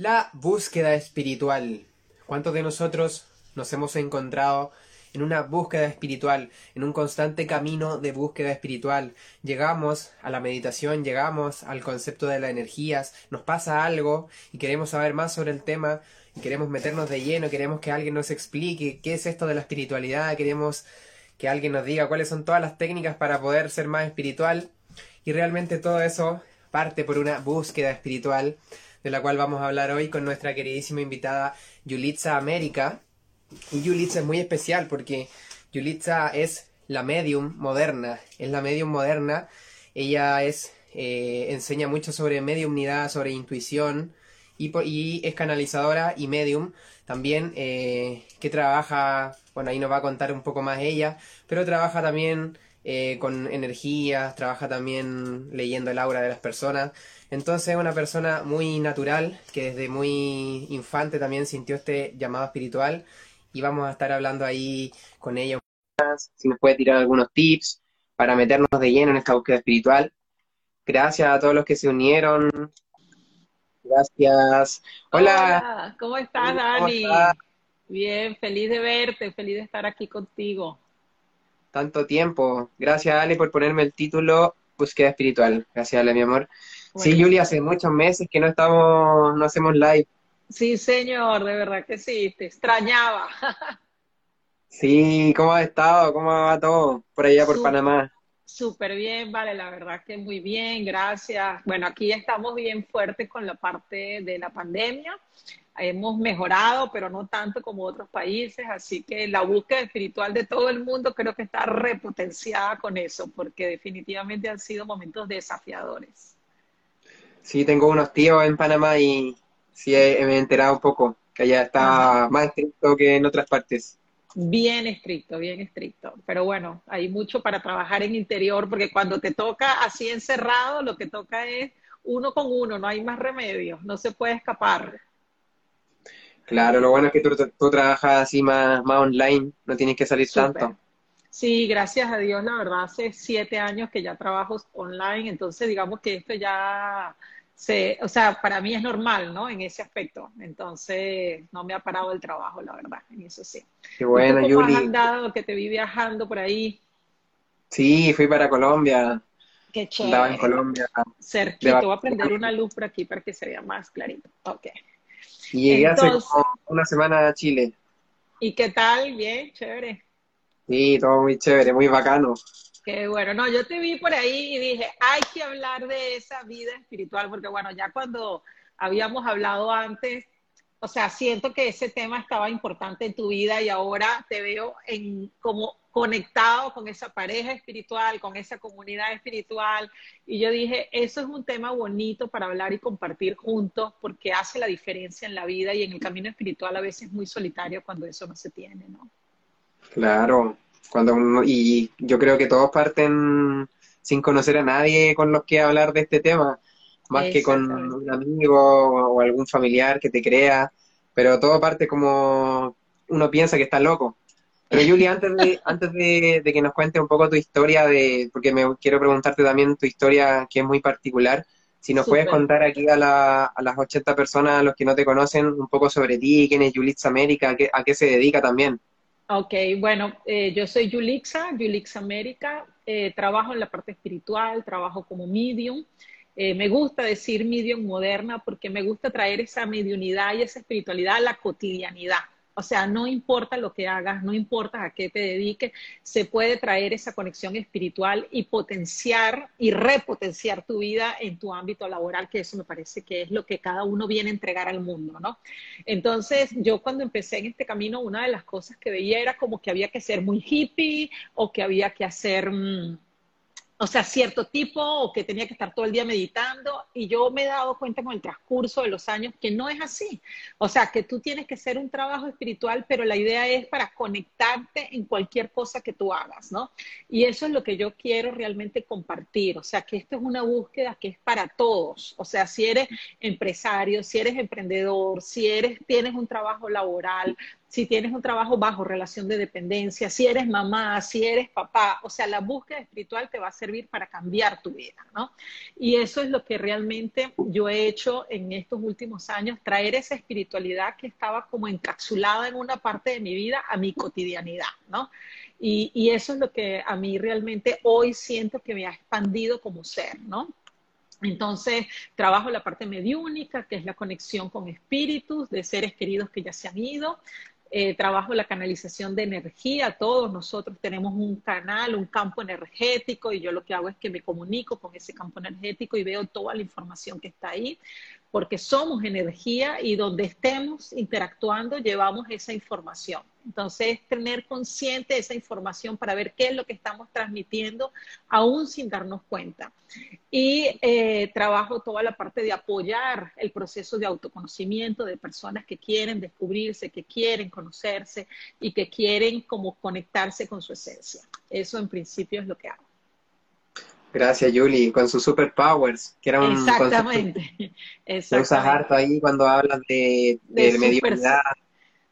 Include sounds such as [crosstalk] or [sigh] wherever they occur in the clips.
La búsqueda espiritual. ¿Cuántos de nosotros nos hemos encontrado en una búsqueda espiritual, en un constante camino de búsqueda espiritual? Llegamos a la meditación, llegamos al concepto de las energías, nos pasa algo y queremos saber más sobre el tema y queremos meternos de lleno, queremos que alguien nos explique qué es esto de la espiritualidad, queremos que alguien nos diga cuáles son todas las técnicas para poder ser más espiritual y realmente todo eso parte por una búsqueda espiritual de la cual vamos a hablar hoy con nuestra queridísima invitada Yulitza América. Y Yulitza es muy especial porque Yulitza es la medium moderna, es la medium moderna. Ella es eh, enseña mucho sobre mediumnidad, sobre intuición y, es canalizadora y medium. También eh, que trabaja, bueno, ahí nos va a contar un poco más ella, pero trabaja también eh, con energías, trabaja también leyendo el aura de las personas. Entonces es una persona muy natural, que desde muy infante también sintió este llamado espiritual y vamos a estar hablando ahí con ella. Si nos puede tirar algunos tips para meternos de lleno en esta búsqueda espiritual. Gracias a todos los que se unieron. Gracias. Hola. ¿Cómo estás, Dani? Bien, feliz de verte, feliz de estar aquí contigo. Tanto tiempo. Gracias, Ale, por ponerme el título Búsqueda Espiritual. Gracias, Ale, mi amor. Sí, Julia, hace muchos meses que no estamos, no hacemos live. Sí, señor, de verdad que sí, te extrañaba. [laughs] sí, ¿cómo ha estado? ¿Cómo va todo por allá por Panamá? Súper bien, vale, la verdad que muy bien, gracias. Bueno, aquí estamos bien fuertes con la parte de la pandemia. Hemos mejorado, pero no tanto como otros países, así que la búsqueda espiritual de todo el mundo creo que está repotenciada con eso, porque definitivamente han sido momentos desafiadores. Sí, tengo unos tíos en Panamá y sí he, me he enterado un poco que allá está más estricto que en otras partes. Bien estricto, bien estricto. Pero bueno, hay mucho para trabajar en interior porque cuando te toca así encerrado, lo que toca es uno con uno, no hay más remedio, no se puede escapar. Claro, lo bueno es que tú, tú trabajas así más, más online, no tienes que salir tanto. Sí, gracias a Dios, la verdad, hace siete años que ya trabajo online, entonces digamos que esto ya se, o sea, para mí es normal, ¿no? En ese aspecto. Entonces, no me ha parado el trabajo, la verdad, en eso sí. Qué bueno, ¿Cómo has andado, que te vi viajando por ahí? Sí, fui para Colombia. Qué chévere. Andaba en Colombia. Cerquito, voy a prender una luz por aquí para que se vea más clarito. Ok. Y llegué hace una semana a Chile. ¿Y qué tal? Bien, chévere. Sí, todo muy chévere, muy bacano. Qué bueno, no, yo te vi por ahí y dije, hay que hablar de esa vida espiritual, porque bueno, ya cuando habíamos hablado antes, o sea, siento que ese tema estaba importante en tu vida y ahora te veo en como conectado con esa pareja espiritual, con esa comunidad espiritual. Y yo dije, eso es un tema bonito para hablar y compartir juntos porque hace la diferencia en la vida y en el camino espiritual a veces es muy solitario cuando eso no se tiene, ¿no? Claro, cuando uno, y yo creo que todos parten sin conocer a nadie con los que hablar de este tema, más que con un amigo o algún familiar que te crea, pero todo parte como uno piensa que está loco. Pero Julia, [laughs] antes de, antes de, que nos cuentes un poco tu historia, de, porque me quiero preguntarte también tu historia que es muy particular, si nos puedes contar aquí a, la, a, las 80 personas, a los que no te conocen, un poco sobre ti, quién es Yulitza América, a qué, a qué se dedica también. Ok, bueno, eh, yo soy Yulixa, Yulixa América, eh, trabajo en la parte espiritual, trabajo como medium. Eh, me gusta decir medium moderna porque me gusta traer esa mediunidad y esa espiritualidad a la cotidianidad. O sea, no importa lo que hagas, no importa a qué te dediques, se puede traer esa conexión espiritual y potenciar y repotenciar tu vida en tu ámbito laboral, que eso me parece que es lo que cada uno viene a entregar al mundo, ¿no? Entonces, yo cuando empecé en este camino, una de las cosas que veía era como que había que ser muy hippie o que había que hacer... Mmm, o sea, cierto tipo o que tenía que estar todo el día meditando y yo me he dado cuenta con el transcurso de los años que no es así. O sea, que tú tienes que hacer un trabajo espiritual, pero la idea es para conectarte en cualquier cosa que tú hagas, ¿no? Y eso es lo que yo quiero realmente compartir. O sea, que esto es una búsqueda que es para todos. O sea, si eres empresario, si eres emprendedor, si eres tienes un trabajo laboral, si tienes un trabajo bajo relación de dependencia, si eres mamá, si eres papá, o sea, la búsqueda espiritual te va a servir para cambiar tu vida, ¿no? Y eso es lo que realmente yo he hecho en estos últimos años, traer esa espiritualidad que estaba como encapsulada en una parte de mi vida a mi cotidianidad, ¿no? Y, eso es lo que a mí realmente hoy siento que me ha expandido como ser, ¿no? Entonces, trabajo la parte mediúnica, que es la conexión con espíritus de seres queridos que ya se han ido. Eh, trabajo la canalización de energía. Todos nosotros tenemos un canal, un campo energético, y yo lo que hago es que me comunico con ese campo energético y veo toda la información que está ahí porque somos energía y donde estemos interactuando llevamos esa información. Entonces, tener consciente esa información para ver qué es lo que estamos transmitiendo, aún sin darnos cuenta. Y eh, trabajo toda la parte de apoyar el proceso de autoconocimiento de personas que quieren descubrirse, que quieren conocerse y que quieren como conectarse con su esencia. Eso en principio es lo que hago. Gracias, Julie, con sus superpowers, que era un Exactamente. [laughs] [laughs] Exactamente. usas harto ahí cuando hablas de, de, de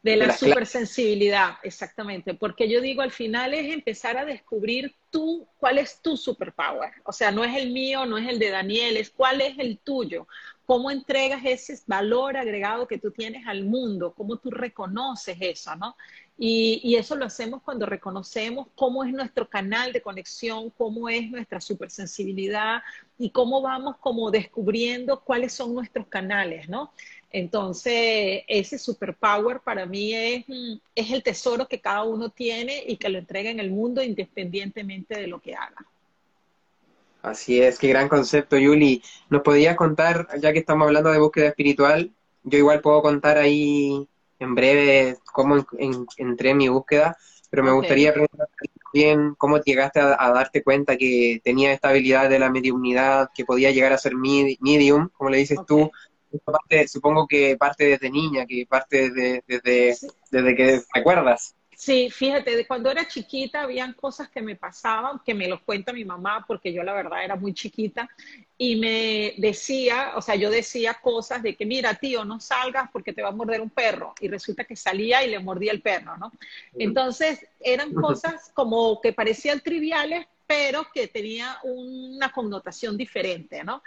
De la supersensibilidad, exactamente. Porque yo digo, al final es empezar a descubrir tú, cuál es tu superpower. O sea, no es el mío, no es el de Daniel, es cuál es el tuyo. Cómo entregas ese valor agregado que tú tienes al mundo, cómo tú reconoces eso, ¿no? Y, eso lo hacemos cuando reconocemos cómo es nuestro canal de conexión, cómo es nuestra supersensibilidad y cómo vamos como descubriendo cuáles son nuestros canales, ¿no? Entonces, ese superpower para mí es, mm, es el tesoro que cada uno tiene y que lo entrega en el mundo independientemente de lo que haga. Así es, qué gran concepto, Yuli. ¿Nos podías contar, ya que estamos hablando de búsqueda espiritual, yo igual puedo contar ahí en breve cómo entré en mi búsqueda, pero me gustaría preguntar bien cómo llegaste a, darte cuenta que tenía esta habilidad de la mediumnidad, que podía llegar a ser medium, como le dices tú. parte, supongo que parte desde niña, que parte desde, desde, desde que recuerdas. Sí, fíjate, de cuando era chiquita habían cosas que me pasaban, que me los cuenta mi mamá, porque yo la verdad era muy chiquita, y me decía, o sea, yo decía cosas de que, mira, tío, no salgas porque te va a morder un perro, y resulta que salía y le mordía el perro, ¿no? Entonces, eran cosas como que parecían triviales, pero que tenía una connotación diferente, ¿no?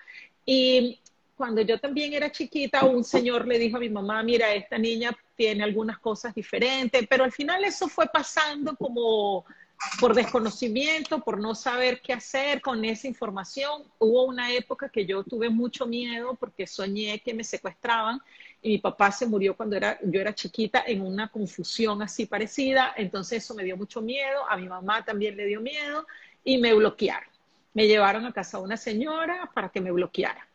Y cuando yo también era chiquita, un señor le dijo a mi mamá, mira, esta niña tiene algunas cosas diferentes, pero al final eso fue pasando como por desconocimiento, por no saber qué hacer con esa información. Hubo una época que yo tuve mucho miedo porque soñé que me secuestraban y mi papá se murió cuando era, yo era chiquita en una confusión así parecida, entonces eso me dio mucho miedo, a mi mamá también le dio miedo y me bloquearon. Me llevaron a casa a una señora para que me bloqueara.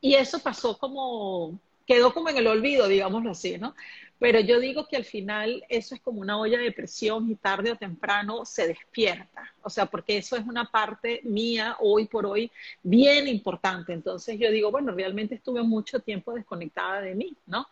Y eso pasó como, quedó como en el olvido, digámoslo así, ¿no? Pero yo digo que al final eso es como una olla de presión y tarde o temprano se despierta. O sea, porque eso es una parte mía hoy por hoy bien importante. Entonces yo digo, bueno, realmente estuve mucho tiempo desconectada de mí, ¿no?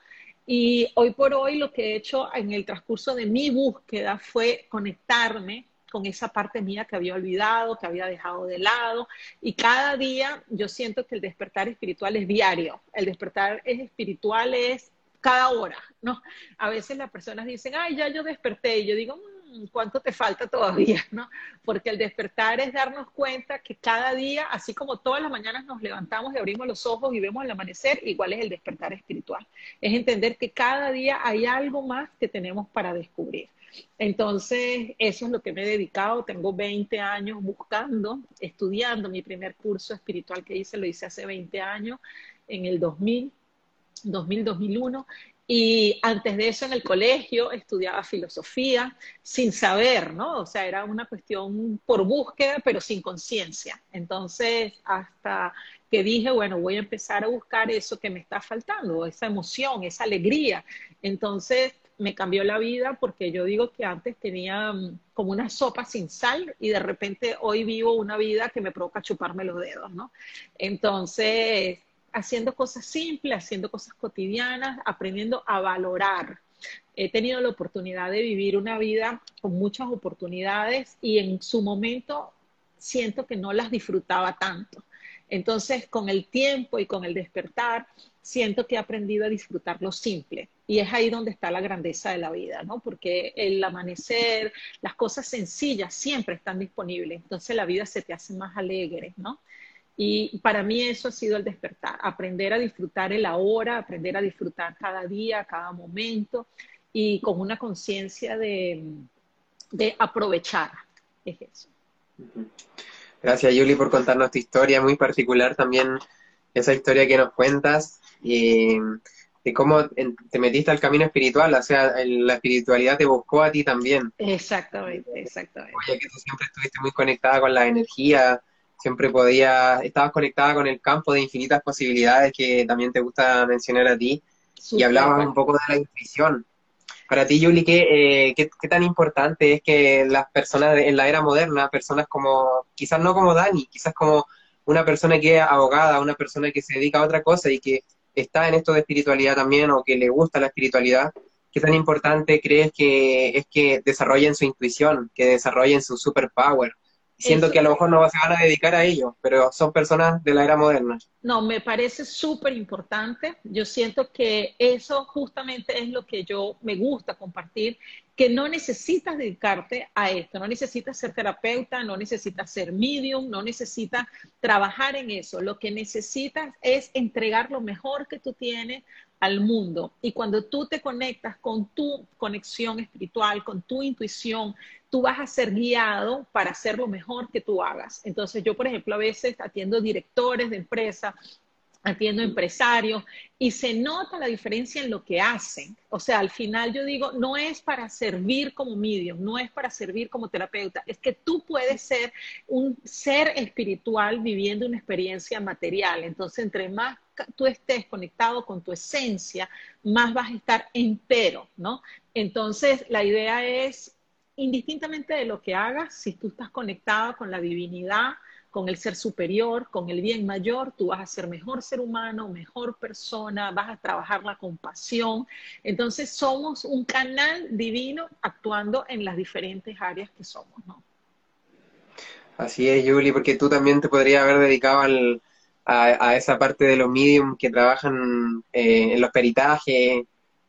Y hoy por hoy lo que he hecho en el transcurso de mi búsqueda fue conectarme con esa parte mía que había olvidado, que había dejado de lado. Y cada día yo siento que el despertar espiritual es diario. El despertar espiritual es cada hora, ¿no? A veces las personas dicen, ay, ya yo desperté. Y yo digo, mm, ¿cuánto te falta todavía, no? Porque el despertar es darnos cuenta que cada día, así como todas las mañanas nos levantamos y abrimos los ojos y vemos el amanecer, igual es el despertar espiritual. Es entender que cada día hay algo más que tenemos para descubrir. Entonces, eso es lo que me he dedicado. Tengo 20 años buscando, estudiando. Mi primer curso espiritual que hice lo hice hace 20 años, en el 2000, 2000, 2001. Y antes de eso en el colegio estudiaba filosofía sin saber, ¿no? O sea, era una cuestión por búsqueda, pero sin conciencia. Entonces, hasta que dije, bueno, voy a empezar a buscar eso que me está faltando, esa emoción, esa alegría. Entonces, me cambió la vida porque yo digo que antes tenía mm, como una sopa sin sal y de repente hoy vivo una vida que me provoca chuparme los dedos, ¿no? Entonces, haciendo cosas simples, haciendo cosas cotidianas, aprendiendo a valorar. He tenido la oportunidad de vivir una vida con muchas oportunidades y en su momento siento que no las disfrutaba tanto. Entonces, con el tiempo y con el despertar, siento que he aprendido a disfrutar lo simple. Y es ahí donde está la grandeza de la vida, ¿no? Porque el amanecer, las cosas sencillas siempre están disponibles. Entonces la vida se te hace más alegre, ¿no? Y para mí eso ha sido el despertar, aprender a disfrutar el ahora, aprender a disfrutar cada día, cada momento y con una conciencia de, aprovechar. Es eso. Gracias, Yuli, por contarnos tu historia, muy particular también esa historia que nos cuentas y, y cómo te metiste al camino espiritual, o sea, la espiritualidad te buscó a ti también. Exactamente, exactamente. Oye, que tú siempre estuviste muy conectada con la energía, siempre podías, estabas conectada con el campo de infinitas posibilidades que también te gusta mencionar a ti, y hablabas un poco de la intuición. Para ti, Yuli, ¿qué, eh, ¿qué, qué, tan importante es que las personas en la era moderna, personas como, quizás no como Dani, quizás como una persona que es abogada, una persona que se dedica a otra cosa y que está en esto de espiritualidad también o que le gusta la espiritualidad, ¿qué tan importante crees que es que desarrollen su intuición, que desarrollen su superpower? Siento que a lo mejor no se van a dedicar a ello, pero son personas de la era moderna. No, me parece súper importante. Yo siento que eso justamente es lo que yo me gusta compartir, que no necesitas dedicarte a esto, no necesitas ser terapeuta, no necesitas ser medium, no necesitas trabajar en eso. Lo que necesitas es entregar lo mejor que tú tienes al mundo. Y cuando tú te conectas con tu conexión espiritual, con tu intuición, tú vas a ser guiado para hacer lo mejor que tú hagas. Entonces yo, por ejemplo, a veces atiendo directores de empresas, atiendo empresarios y se nota la diferencia en lo que hacen. O sea, al final yo digo, no es para servir como medium, no es para servir como terapeuta, es que tú puedes ser un ser espiritual viviendo una experiencia material. Entonces, entre más tú estés conectado con tu esencia, más vas a estar entero, ¿no? Entonces, la idea es, indistintamente de lo que hagas, si tú estás conectado con la divinidad, con el ser superior, con el bien mayor, tú vas a ser mejor ser humano, mejor persona, vas a trabajar la compasión. Entonces somos un canal divino actuando en las diferentes áreas que somos, ¿no? Así es, Julie, porque tú también te podrías haber dedicado al, a, esa parte de los medium que trabajan eh, en los peritajes,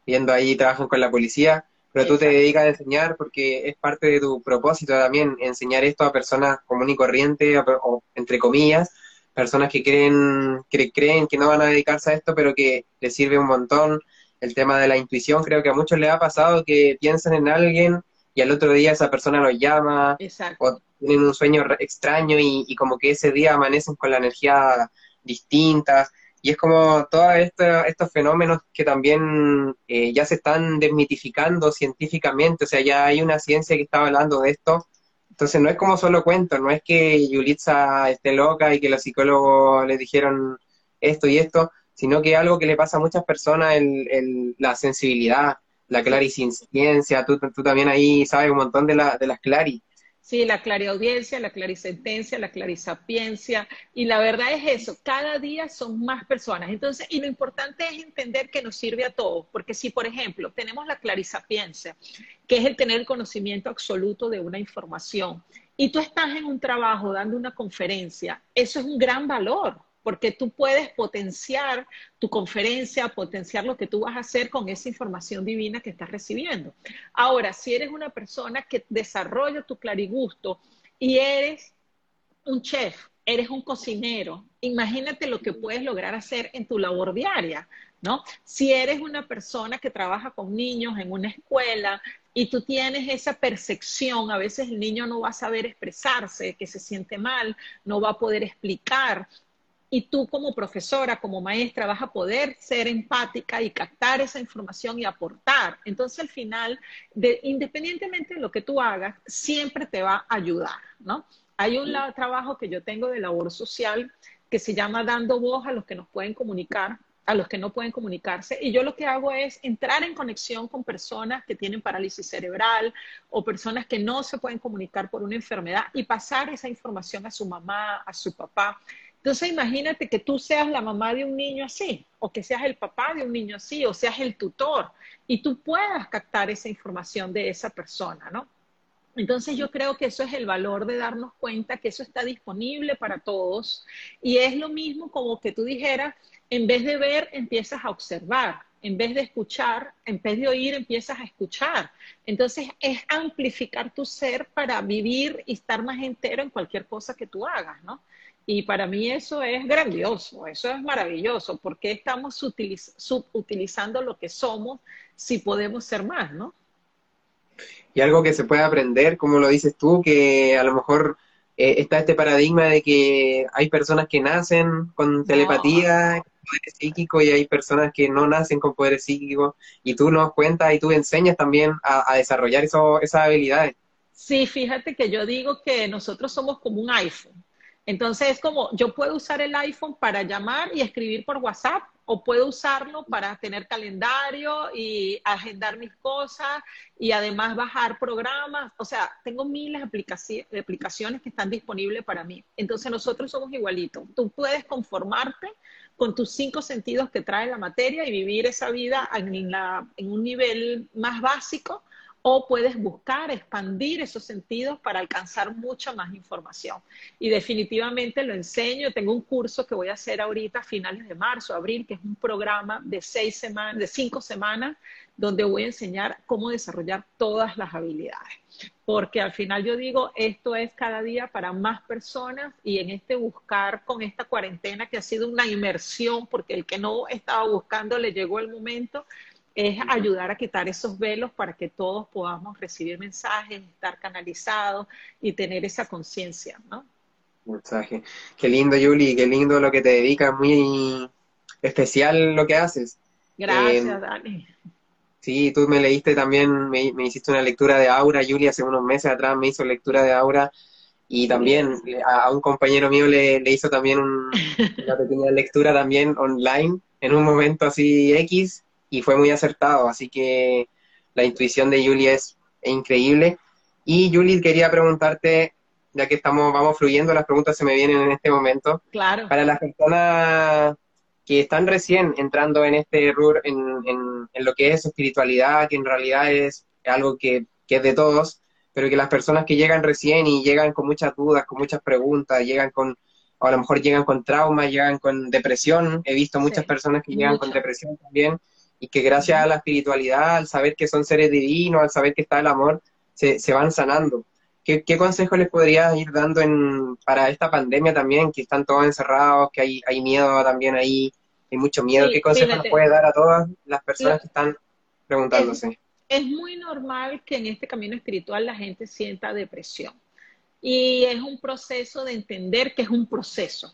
viendo ahí, trabajan con la policía, pero tú te dedicas a enseñar porque es parte de tu propósito también, enseñar esto a personas común y corriente, o, entre comillas, personas que creen, que creen que no van a dedicarse a esto, pero que les sirve un montón. El tema de la intuición, creo que a muchos les ha pasado que piensan en alguien y al otro día esa persona los llama, o tienen un sueño extraño y, y como que ese día amanecen con la energía distintas. Y es como todos estos fenómenos que también eh, ya se están desmitificando científicamente, o sea, ya hay una ciencia que está hablando de esto. Entonces no es como solo cuento, no es que Yulitza esté loca y que los psicólogos le dijeron esto y esto, sino que algo que le pasa a muchas personas, el, la sensibilidad, la clarisciencia, tú, tú también ahí sabes un montón de, la, de las claris. Sí, la clariaudiencia, la clarisentencia, la clarisapiencia. Y la verdad es eso, cada día son más personas. Entonces, y lo importante es entender que nos sirve a todos, porque si, por ejemplo, tenemos la clarisapiencia, que es el tener el conocimiento absoluto de una información, y tú estás en un trabajo dando una conferencia, eso es un gran valor, porque tú puedes potenciar tu conferencia, potenciar lo que tú vas a hacer con esa información divina que estás recibiendo. Ahora, si eres una persona que desarrolla tu clarigusto y eres un chef, eres un cocinero, imagínate lo que puedes lograr hacer en tu labor diaria, ¿no? Si eres una persona que trabaja con niños en una escuela y tú tienes esa percepción, a veces el niño no va a saber expresarse, que se siente mal, no va a poder explicar, y tú como profesora, como maestra, vas a poder ser empática y captar esa información y aportar. Entonces, al final, independientemente de lo que tú hagas, siempre te va a ayudar, ¿no? Hay un trabajo que yo tengo de labor social que se llama Dando Voz a los que nos pueden comunicar, a los que no pueden comunicarse. Y yo lo que hago es entrar en conexión con personas que tienen parálisis cerebral o personas que no se pueden comunicar por una enfermedad y pasar esa información a su mamá, a su papá. Entonces imagínate que tú seas la mamá de un niño así, o que seas el papá de un niño así, o seas el tutor, y tú puedas captar esa información de esa persona, ¿no? Entonces yo creo que eso es el valor de darnos cuenta que eso está disponible para todos y es lo mismo como que tú dijeras, en vez de ver, empiezas a observar, en vez de escuchar, en vez de oír, empiezas a escuchar. Entonces es amplificar tu ser para vivir y estar más entero en cualquier cosa que tú hagas, ¿no? Y para mí eso es grandioso, eso es maravilloso, porque estamos subutilizando lo que somos si podemos ser más, ¿no? y algo que se puede aprender, como lo dices tú, que a lo mejor eh, está este paradigma de que hay personas que nacen con telepatía, poderes psíquicos, y hay personas que no nacen con poderes psíquicos, y tú nos cuentas y tú enseñas también a, desarrollar eso, esas habilidades. Sí, fíjate que yo digo que nosotros somos como un iPhone. Entonces es como, yo puedo usar el iPhone para llamar y escribir por WhatsApp o puedo usarlo para tener calendario y agendar mis cosas y además bajar programas. O sea, tengo miles de aplicaciones que están disponibles para mí. Entonces nosotros somos igualitos. Tú puedes conformarte con tus cinco sentidos que trae la materia y vivir esa vida en, en un nivel más básico o puedes buscar expandir esos sentidos para alcanzar mucha más información. Y definitivamente lo enseño. Tengo un curso que voy a hacer ahorita a finales de marzo, abril, que es un programa de seis semanas, de cinco semanas, donde voy a enseñar cómo desarrollar todas las habilidades. Porque al final yo digo, esto es cada día para más personas y en este buscar con esta cuarentena que ha sido una inmersión, porque el que no estaba buscando le llegó el momento, es ayudar a quitar esos velos para que todos podamos recibir mensajes, estar canalizados y tener esa conciencia, ¿no? Mensaje. Qué lindo, Yuli, qué lindo lo que te dedicas, muy especial lo que haces. Gracias, eh, Dani. Sí, tú me leíste también, me, hiciste una lectura de aura, Yuli, hace unos meses atrás me hizo lectura de aura y también a, un compañero mío le, hizo también una pequeña lectura también online en un momento así X y fue muy acertado, así que la intuición de Julie es, increíble. Y Julie, quería preguntarte, ya que estamos, vamos fluyendo, las preguntas se me vienen en este momento. Claro. Para las personas que están recién entrando en este RUR, en, en, lo que es espiritualidad, que en realidad es algo que, que, es de todos, pero que las personas que llegan recién y llegan con muchas dudas, con muchas preguntas, llegan con, o a lo mejor llegan con trauma, llegan con depresión, he visto muchas personas que llegan con depresión también, y que gracias a la espiritualidad, al saber que son seres divinos, al saber que está el amor, se, se van sanando. ¿Qué, ¿Qué consejo les podrías ir dando en, para esta pandemia también, que están todos encerrados, que hay, hay miedo también ahí, hay mucho miedo? ¿Qué consejo les puede dar a todas las personas que están preguntándose? Es, es muy normal que en este camino espiritual la gente sienta depresión. Y es un proceso de entender que es un proceso,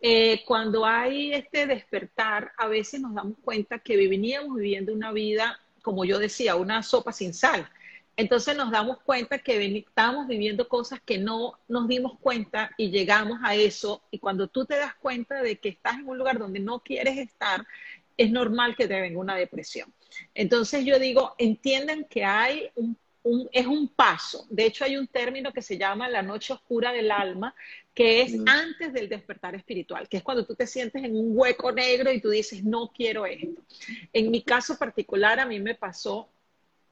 Eh, cuando hay este despertar, a veces nos damos cuenta que veníamos viviendo una vida, como yo decía, una sopa sin sal. Entonces nos damos cuenta que estábamos viviendo cosas que no nos dimos cuenta y llegamos a eso. Y cuando tú te das cuenta de que estás en un lugar donde no quieres estar, es normal que te venga una depresión. Entonces yo digo, entiendan que hay un es un paso. De hecho, hay un término que se llama la noche oscura del alma, que es antes del despertar espiritual, que es cuando tú te sientes en un hueco negro y tú dices, no quiero esto. En mi caso particular, a mí me pasó,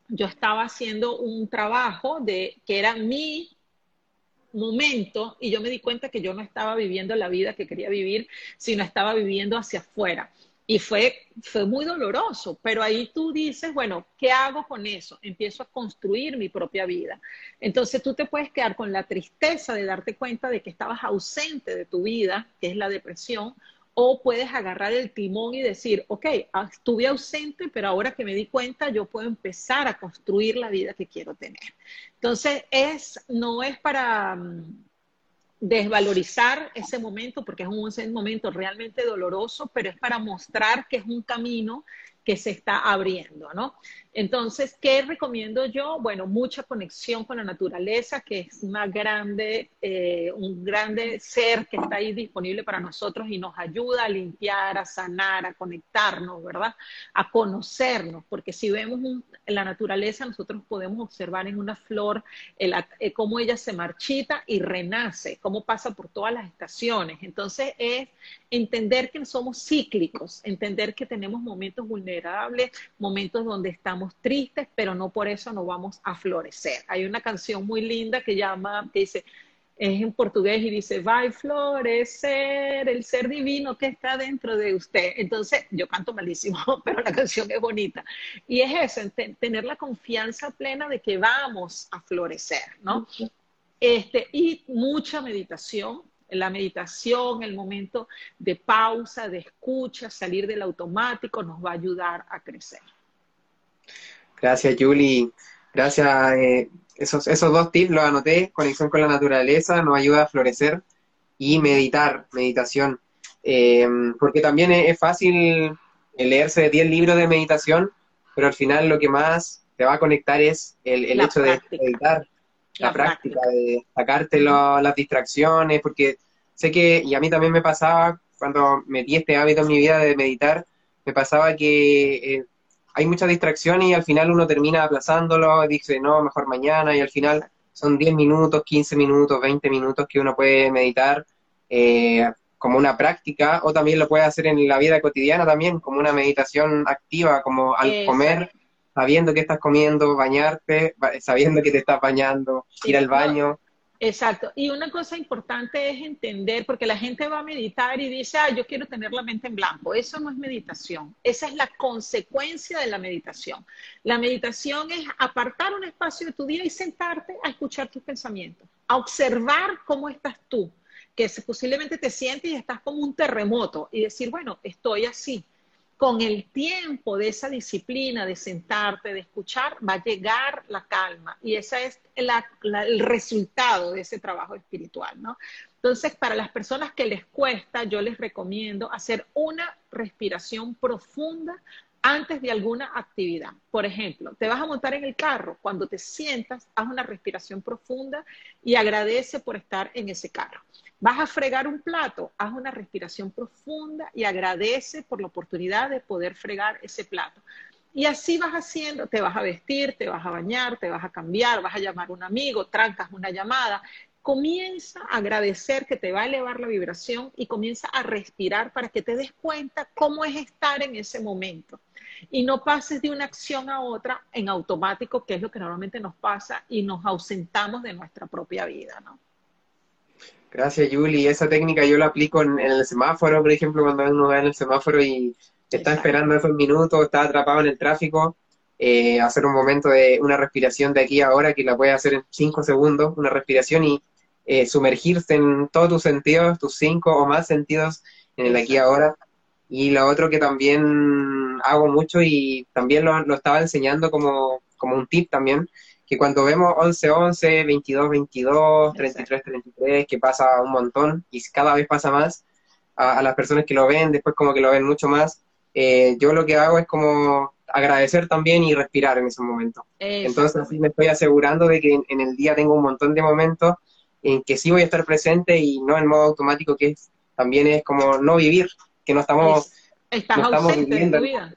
yo estaba haciendo un trabajo de que era mi momento y yo me di cuenta que yo no estaba viviendo la vida que quería vivir, sino estaba viviendo hacia afuera. Y fue, fue muy doloroso, pero ahí tú dices, bueno, ¿qué hago con eso? Empiezo a construir mi propia vida. Entonces tú te puedes quedar con la tristeza de darte cuenta de que estabas ausente de tu vida, que es la depresión, o puedes agarrar el timón y decir, ok, ah, estuve ausente, pero ahora que me di cuenta, yo puedo empezar a construir la vida que quiero tener. Entonces, es, no es para mm, desvalorizar ese momento porque es un, momento realmente doloroso, pero es para mostrar que es un camino que se está abriendo, ¿no? Entonces, ¿qué recomiendo yo? Bueno, mucha conexión con la naturaleza, que es una grande, eh, un grande ser que está ahí disponible para nosotros y nos ayuda a limpiar, a sanar, a conectarnos, ¿verdad? A conocernos, porque si vemos la naturaleza, nosotros podemos observar en una flor eh, cómo ella se marchita y renace, cómo pasa por todas las estaciones. Entonces, es entender que somos cíclicos, entender que tenemos momentos vulnerables, momentos donde estamos tristes, pero no por eso no vamos a florecer. Hay una canción muy linda que llama, que dice, es en portugués y dice, va a florecer el ser divino que está dentro de usted. Entonces, yo canto malísimo, [laughs] pero la canción es bonita. Y es eso, tener la confianza plena de que vamos a florecer, ¿no? Este, y mucha meditación, la meditación, el momento de pausa, de escucha, salir del automático, nos va a ayudar a crecer. Gracias, Julie. Gracias. Eh, esos, esos dos tips los anoté, conexión con la naturaleza, nos ayuda a florecer y meditar, meditación. Eh, porque también es, fácil leerse 10 libros de meditación, pero al final lo que más te va a conectar es el, el hecho de meditar, la, práctica, de sacarte las distracciones, porque sé que, y a mí también me pasaba, cuando metí este hábito en mi vida de meditar, me pasaba que eh, hay muchas distracciones y al final uno termina aplazándolo, dice, no, mejor mañana, y al final son 10 minutos, 15 minutos, 20 minutos que uno puede meditar eh, como una práctica, o también lo puede hacer en la vida cotidiana también, como una meditación activa, como al comer, sabiendo que estás comiendo, bañarte, sabiendo que te estás bañando, ir al baño. Exacto. Y una cosa importante es entender, porque la gente va a meditar y dice, ah, yo quiero tener la mente en blanco. Eso no es meditación. Esa es la consecuencia de la meditación. La meditación es apartar un espacio de tu día y sentarte a escuchar tus pensamientos, a observar cómo estás tú, que posiblemente te sientes y estás como un terremoto y decir, bueno, estoy así con el tiempo de esa disciplina, de sentarte, de escuchar, va a llegar la calma. Y ese es el resultado de ese trabajo espiritual, ¿no? Entonces, para las personas que les cuesta, yo les recomiendo hacer una respiración profunda antes de alguna actividad. Por ejemplo, te vas a montar en el carro, cuando te sientas, haz una respiración profunda y agradece por estar en ese carro. Vas a fregar un plato, haz una respiración profunda y agradece por la oportunidad de poder fregar ese plato. Y así vas haciendo, te vas a vestir, te vas a bañar, te vas a cambiar, vas a llamar a un amigo, trancas una llamada. Comienza a agradecer que te va a elevar la vibración y comienza a respirar para que te des cuenta cómo es estar en ese momento. Y no pases de una acción a otra en automático, que es lo que normalmente nos pasa y nos ausentamos de nuestra propia vida, ¿no? Gracias, Julie. Esa técnica yo la aplico en, el semáforo, por ejemplo, cuando uno va en el semáforo y está esperando esos minutos, está atrapado en el tráfico, eh, hacer un momento de una respiración de aquí a ahora que la puedes hacer en cinco segundos, una respiración y eh, sumergirse en todos tus sentidos, tus cinco o más sentidos en el aquí ahora. Y lo otro que también hago mucho y también lo, lo estaba enseñando como, como un tip también, que cuando vemos 11-11, 22-22, 33-33, que pasa un montón y cada vez pasa más, a, las personas que lo ven, después como que lo ven mucho más, eh, yo lo que hago es como agradecer también y respirar en ese momento. Entonces así me estoy asegurando de que en, el día tengo un montón de momentos en que sí voy a estar presente y no en modo automático, que es, también es como no vivir, que no estamos, estás estamos viviendo. vida.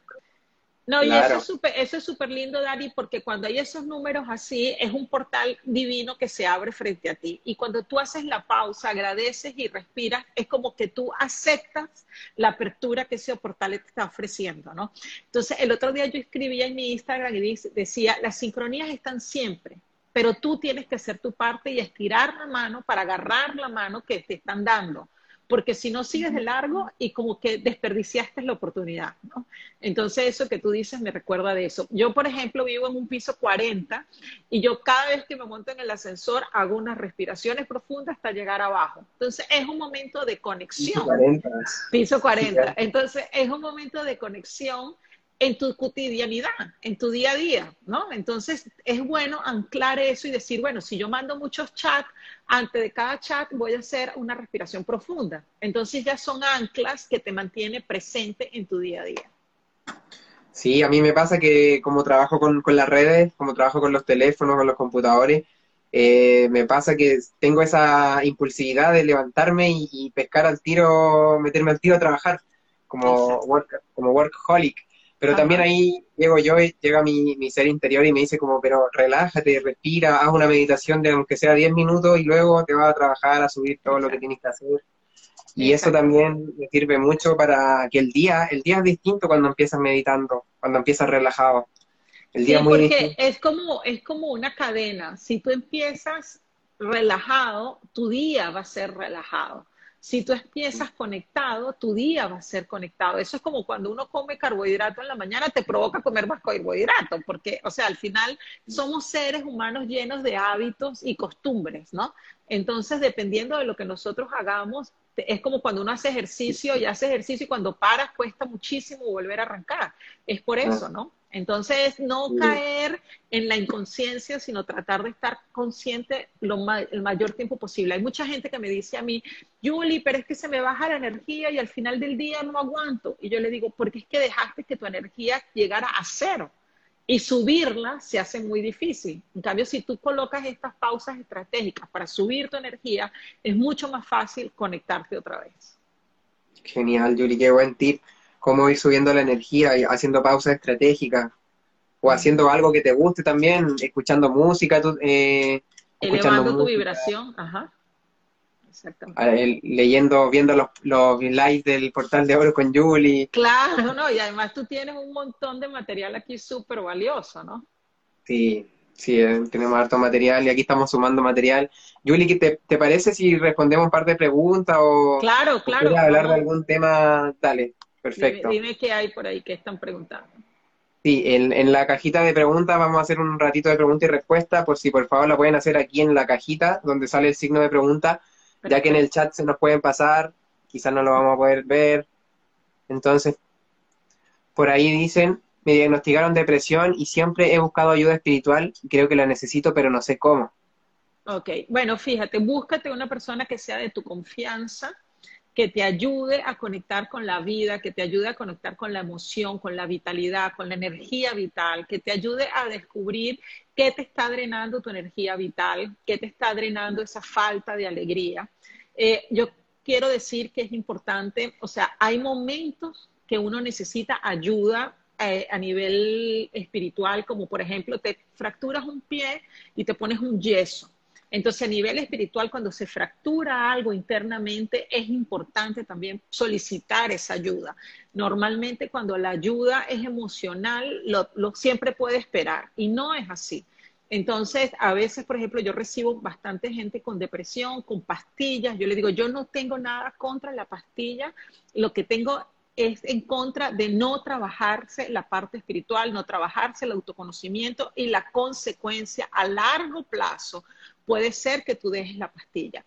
No, y eso es súper eso es súper lindo, Dari, porque cuando hay esos números así, es un portal divino que se abre frente a ti. Y cuando tú haces la pausa, agradeces y respiras, es como que tú aceptas la apertura que ese portal te está ofreciendo, ¿no? Entonces, el otro día yo escribía en mi Instagram y decía, las sincronías están siempre, pero tú tienes que hacer tu parte y estirar la mano para agarrar la mano que te están dando porque si no sigues de largo y como que desperdiciaste la oportunidad, ¿no? Entonces eso que tú dices me recuerda de eso. Yo, por ejemplo, vivo en un piso 40 y yo cada vez que me monto en el ascensor hago unas respiraciones profundas hasta llegar abajo. Entonces es un momento de conexión. Piso 40. Piso 40. Entonces es un momento de conexión en tu cotidianidad, en tu día a día, ¿no? Entonces es bueno anclar eso y decir, bueno, si yo mando muchos chats, antes de cada chat voy a hacer una respiración profunda. Entonces ya son anclas que te mantiene presente en tu día a día. Sí, a mí me pasa que como trabajo con, las redes, como trabajo con los teléfonos, con los computadores, eh, me pasa que tengo esa impulsividad de levantarme y, pescar al tiro, meterme al tiro a trabajar, como, como workaholic. Pero también ahí llego yo y llega mi, mi, ser interior y me dice como, pero relájate, respira, haz una meditación de aunque sea 10 minutos y luego te vas a trabajar, a subir todo lo que tienes que hacer. Y eso también me sirve mucho para que el día, el día es distinto cuando empiezas meditando, cuando empiezas relajado. El día muy porque es como, es como una cadena. Si tú empiezas relajado, tu día va a ser relajado. Si tú empiezas conectado, tu día va a ser conectado. Eso es como cuando uno come carbohidrato en la mañana, te provoca comer más carbohidrato, porque, o sea, al final somos seres humanos llenos de hábitos y costumbres, ¿no? Entonces, dependiendo de lo que nosotros hagamos, es como cuando uno hace ejercicio y hace ejercicio y cuando paras cuesta muchísimo volver a arrancar. Es por eso, ¿no? Entonces, no caer en la inconsciencia, sino tratar de estar consciente lo el mayor tiempo posible. Hay mucha gente que me dice a mí, Julie, pero es que se me baja la energía y al final del día no aguanto. Y yo le digo, porque es que dejaste que tu energía llegara a cero. Y subirla se hace muy difícil. En cambio, si tú colocas estas pausas estratégicas para subir tu energía, es mucho más fácil conectarte otra vez. Genial, Julie, qué buen tip cómo ir subiendo la energía, haciendo pausas estratégicas, o haciendo algo que te guste también, escuchando música, eh, elevando tu vibración, ajá. Exactamente. Ah, leyendo, viendo los, los lives del portal de oro con Julie. Claro, no, y además tú tienes un montón de material aquí súper valioso, ¿no? Sí, sí, eh, tenemos harto material y aquí estamos sumando material. Julie, ¿te, te parece si respondemos un par de preguntas o claro, claro, hablar de algún tema? Dale. Perfecto. Dime, qué hay por ahí, qué están preguntando. Sí, en, en, la cajita de preguntas vamos a hacer un ratito de pregunta y respuesta, por si por favor la pueden hacer aquí en la cajita donde sale el signo de pregunta, ya que en el chat se nos pueden pasar, quizás no lo vamos a poder ver. Entonces, por ahí dicen, me diagnosticaron depresión y siempre he buscado ayuda espiritual, creo que la necesito, pero no sé cómo. Ok, bueno, fíjate, búscate una persona que sea de tu confianza, que te ayude a conectar con la vida, que te ayude a conectar con la emoción, con la vitalidad, con la energía vital, que te ayude a descubrir qué te está drenando tu energía vital, qué te está drenando esa falta de alegría. Eh, yo quiero decir que es importante, o sea, hay momentos que uno necesita ayuda eh, a nivel espiritual, como por ejemplo te fracturas un pie y te pones un yeso entonces, a nivel espiritual, cuando se fractura algo internamente, es importante también solicitar esa ayuda. Normalmente, cuando la ayuda es emocional, lo, siempre puede esperar y no es así. Entonces, a veces, por ejemplo, yo recibo bastante gente con depresión, con pastillas. Yo le digo, yo no tengo nada contra la pastilla, lo que tengo es en contra de no trabajarse la parte espiritual, no trabajarse el autoconocimiento y la consecuencia a largo plazo puede ser que tú dejes la pastilla.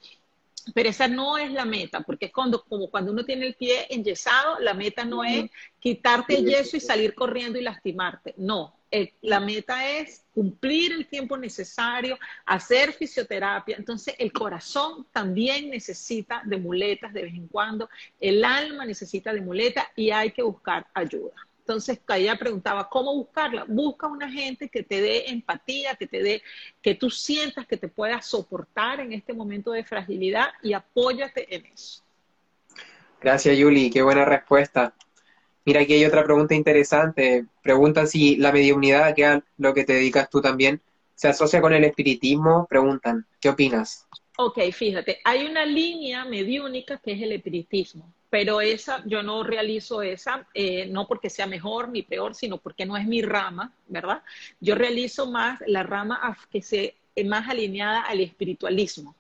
Pero esa no es la meta, porque es cuando, como cuando uno tiene el pie enyesado, la meta no es quitarte el yeso y salir corriendo y lastimarte. No, la meta es cumplir el tiempo necesario, hacer fisioterapia. Entonces, el corazón también necesita de muletas de vez en cuando, el alma necesita de muletas y hay que buscar ayuda. Entonces, ella preguntaba, ¿cómo buscarla? Busca una gente que te dé empatía, que te dé, que tú sientas que te pueda soportar en este momento de fragilidad y apóyate en eso. Gracias, Yuli, qué buena respuesta. Mira, aquí hay otra pregunta interesante. Preguntan si la mediunidad, que es lo que te dedicas tú también, se asocia con el espiritismo. Preguntan, ¿qué opinas? Ok, fíjate, hay una línea mediúnica que es el espiritismo pero esa, yo no realizo esa, eh, no porque sea mejor ni peor, sino porque no es mi rama, ¿verdad? Yo realizo más la rama que se más alineada al espiritualismo.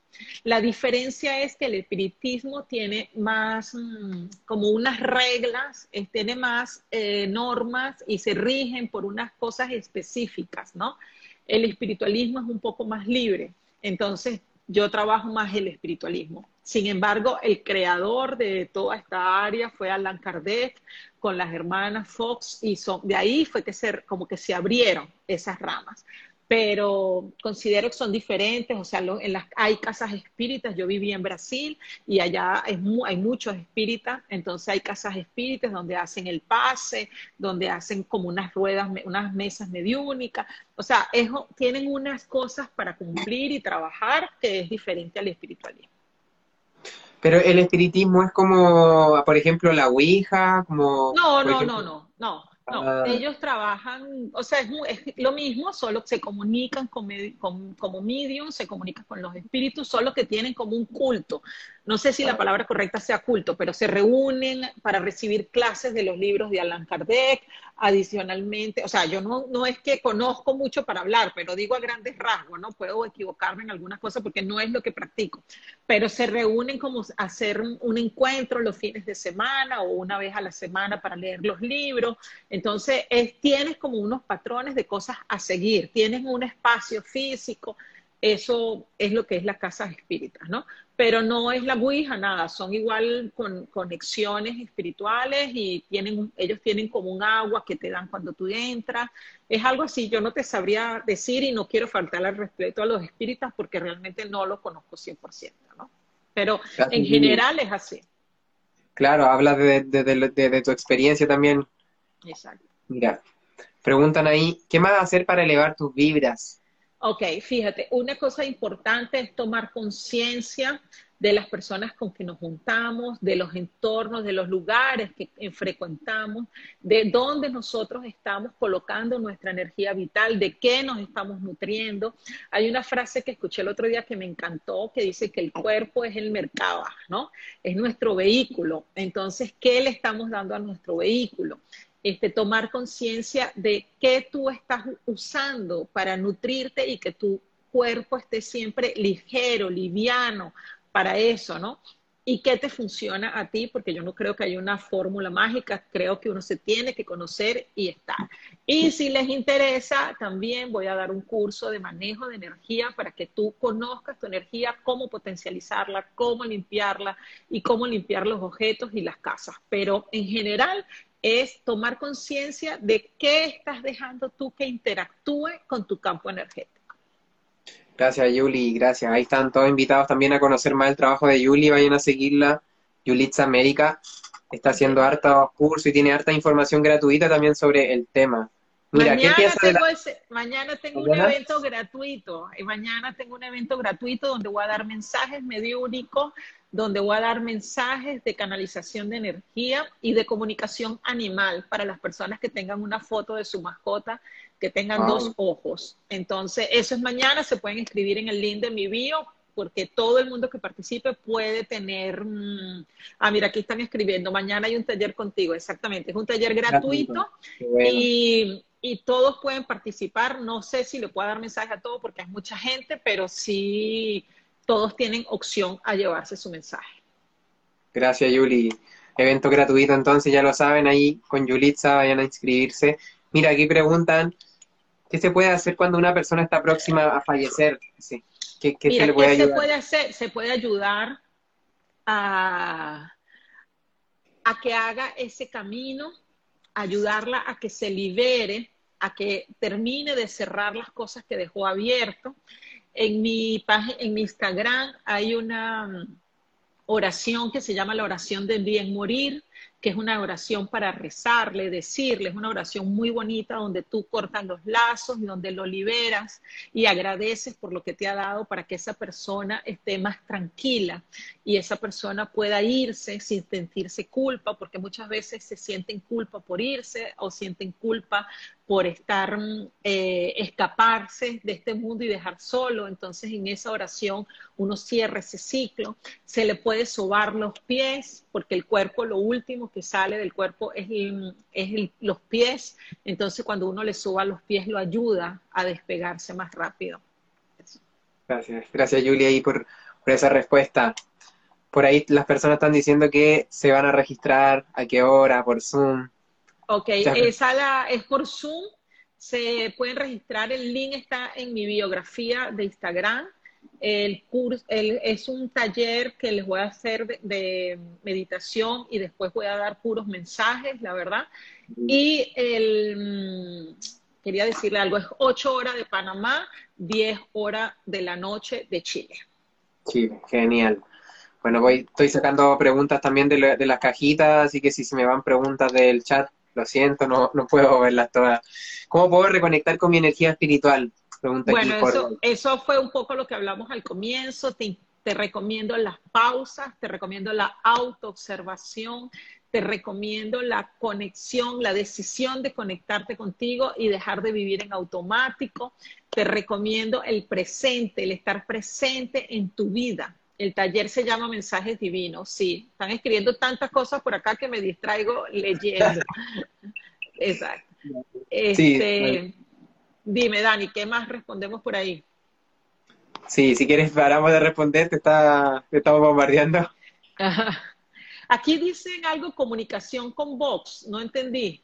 La diferencia es que el espiritismo tiene más mm, como unas reglas, tiene más eh, normas y se rigen por unas cosas específicas, ¿no? El espiritualismo es un poco más libre. Entonces, yo trabajo más el espiritualismo. Sin embargo, el creador de toda esta área fue Alan Kardec con las hermanas Fox y son, de ahí fue que se, como que se abrieron esas ramas pero considero que son diferentes, o sea, en las, hay casas espíritas, yo viví en Brasil y allá hay muchos espíritas, entonces hay casas espíritas donde hacen el pase, donde hacen como unas ruedas, unas mesas mediúnicas, o sea, tienen unas cosas para cumplir y trabajar que es diferente al espiritualismo. Pero el espiritismo es como, por ejemplo, la Ouija, como... No, no, no, no, no. No, ah. ellos trabajan, o sea, es, lo mismo, solo se comunican con, como medium, se comunican con los espíritus, solo que tienen como un culto. No sé si la palabra correcta sea culto, pero se reúnen para recibir clases de los libros de Allan Kardec, adicionalmente, o sea, yo no, no es que conozco mucho para hablar, pero digo a grandes rasgos, ¿no? Puedo equivocarme en algunas cosas porque no es lo que practico, pero se reúnen como hacer un encuentro los fines de semana o una vez a la semana para leer los libros, entonces es, tienes como unos patrones de cosas a seguir, tienes un espacio físico, eso es lo que es la casa espíritas, ¿no? Pero no es la Ouija, nada, son igual con conexiones espirituales y tienen, ellos tienen como un agua que te dan cuando tú entras. Es algo así, yo no te sabría decir y no quiero faltar al respeto a los espíritas porque realmente no lo conozco 100%, ¿no? Pero en general es así. Claro, habla de, de tu experiencia también. Exacto. Mira, preguntan ahí, ¿qué más hacer para elevar tus vibras? Ok, fíjate, una cosa importante es tomar conciencia de las personas con que nos juntamos, de los entornos, de los lugares que frecuentamos, de dónde nosotros estamos colocando nuestra energía vital, de qué nos estamos nutriendo. Hay una frase que escuché el otro día que me encantó, que dice que el cuerpo es el mercado, ¿no? Es nuestro vehículo. Entonces, ¿qué le estamos dando a nuestro vehículo? Este, tomar conciencia de qué tú estás usando para nutrirte y que tu cuerpo esté siempre ligero, liviano para eso, ¿no? Y qué te funciona a ti, porque yo no creo que haya una fórmula mágica, creo que uno se tiene que conocer y estar. Y si les interesa, también voy a dar un curso de manejo de energía para que tú conozcas tu energía, cómo potencializarla, cómo limpiarla y cómo limpiar los objetos y las casas. Pero en general, es tomar conciencia de qué estás dejando tú que interactúe con tu campo energético. Gracias, Yuli, gracias. Ahí están todos invitados también a conocer más el trabajo de Yuli, vayan a seguirla. Yulitza América está haciendo harta curso y tiene harta información gratuita también sobre el tema. Mira, mañana, tengo mañana tengo un evento gratuito. Y mañana tengo un evento gratuito donde voy a dar mensajes medio únicos donde voy a dar mensajes de canalización de energía y de comunicación animal para las personas que tengan una foto de su mascota, que tengan dos ojos. Entonces, eso es mañana, se pueden inscribir en el link de mi bio, porque todo el mundo que participe puede tener... Mm, ah, mira, aquí están escribiendo, mañana hay un taller contigo, exactamente, es un taller gratuito y, y todos pueden participar. No sé si le puedo dar mensaje a todos porque hay mucha gente, pero sí todos tienen opción a llevarse su mensaje. Gracias, Yuli. Evento gratuito, entonces ya lo saben, ahí con Yulitza vayan a inscribirse. Mira, aquí preguntan, ¿qué se puede hacer cuando una persona está próxima a fallecer? Sí. ¿Qué, se le puede ayudar? se puede hacer? Se puede ayudar a, a que haga ese camino, ayudarla a que se libere, a que termine de cerrar las cosas que dejó abierto en mi, página, en mi Instagram hay una mm, oración que se llama la oración del bien morir, que es una oración para rezarle, decirle, es una oración muy bonita donde tú cortas los lazos y donde lo liberas y agradeces por lo que te ha dado para que esa persona esté más tranquila y esa persona pueda irse sin sentirse culpa, porque muchas veces se sienten culpa por irse o sienten culpa por estar, eh, escaparse de este mundo y dejar solo. Entonces en esa oración uno cierra ese ciclo, se le puede sobar los pies, porque el cuerpo, lo último que sale del cuerpo es, es los pies. Entonces cuando uno le soba los pies lo ayuda a despegarse más rápido. Gracias, gracias Julia ahí por, por esa respuesta. Por ahí las personas están diciendo que se van a registrar, a qué hora, por Zoom. Ok, esa la, es por Zoom. Se pueden registrar, el link está en mi biografía de Instagram. El curso es un taller que les voy a hacer de, meditación y después voy a dar puros mensajes, la verdad. Y el, quería decirle algo, es 8 horas de Panamá, 10 horas de la noche de Chile. Chile, genial. Bueno, voy, estoy sacando preguntas también de, de las cajitas, así que si se me van preguntas del chat, lo siento, no, no puedo verlas todas. ¿Cómo puedo reconectar con mi energía espiritual? Pregunta bueno, eso, eso fue un poco lo que hablamos al comienzo. Te, te recomiendo las pausas, te recomiendo la autoobservación, te recomiendo la conexión, la decisión de conectarte contigo y dejar de vivir en automático. Te recomiendo el presente, el estar presente en tu vida El taller se llama Mensajes Divinos, sí. Están escribiendo tantas cosas por acá que me distraigo leyendo. [laughs] Exacto. Este, Dime, Dani, ¿qué más respondemos por ahí? Sí, si quieres paramos de responder, te, está, te estamos bombardeando. Aquí dicen algo comunicación con Vox, no entendí.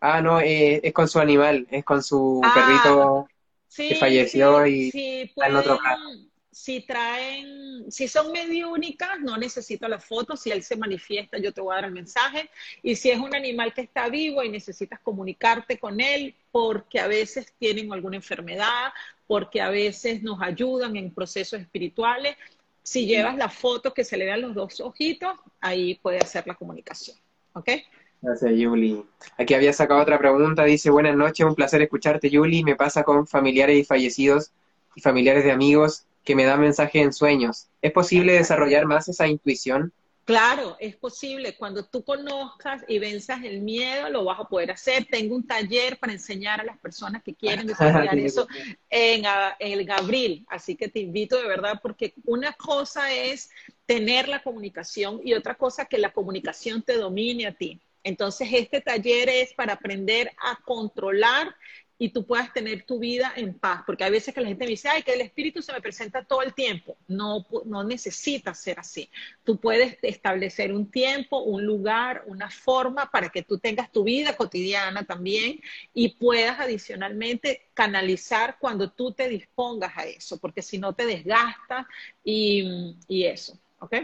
Ah, no, eh, es con su animal, es con su ah, perrito que falleció y está en otro caso si traen, si son medio únicas, no necesito la foto. Si él se manifiesta, yo te voy a dar el mensaje. Y si es un animal que está vivo y necesitas comunicarte con él, porque a veces tienen alguna enfermedad, porque a veces nos ayudan en procesos espirituales, si llevas la foto que se le vean los dos ojitos, ahí puede hacer la comunicación. ¿Ok? Gracias, Yuli. Aquí había sacado otra pregunta. Dice, buenas noches, un placer escucharte, Yuli. Me pasa con familiares y fallecidos y familiares de amigos que me da mensaje en sueños. ¿Es posible desarrollar más esa intuición? Claro, es posible. Cuando tú conozcas y venzas el miedo, lo vas a poder hacer. Tengo un taller para enseñar a las personas que quieren [laughs] desarrollar eso en, en el abril. Así que te invito de verdad, porque una cosa es tener la comunicación y otra cosa que la comunicación te domine a ti. Entonces, este taller es para aprender a controlar y tú puedas tener tu vida en paz, porque hay veces que la gente me dice, ay, que el espíritu se me presenta todo el tiempo. No, no necesitas ser así. Tú puedes establecer un tiempo, un lugar, una forma para que tú tengas tu vida cotidiana también y puedas adicionalmente canalizar cuando tú te dispongas a eso, porque si no te desgastas y, y eso, ¿ok?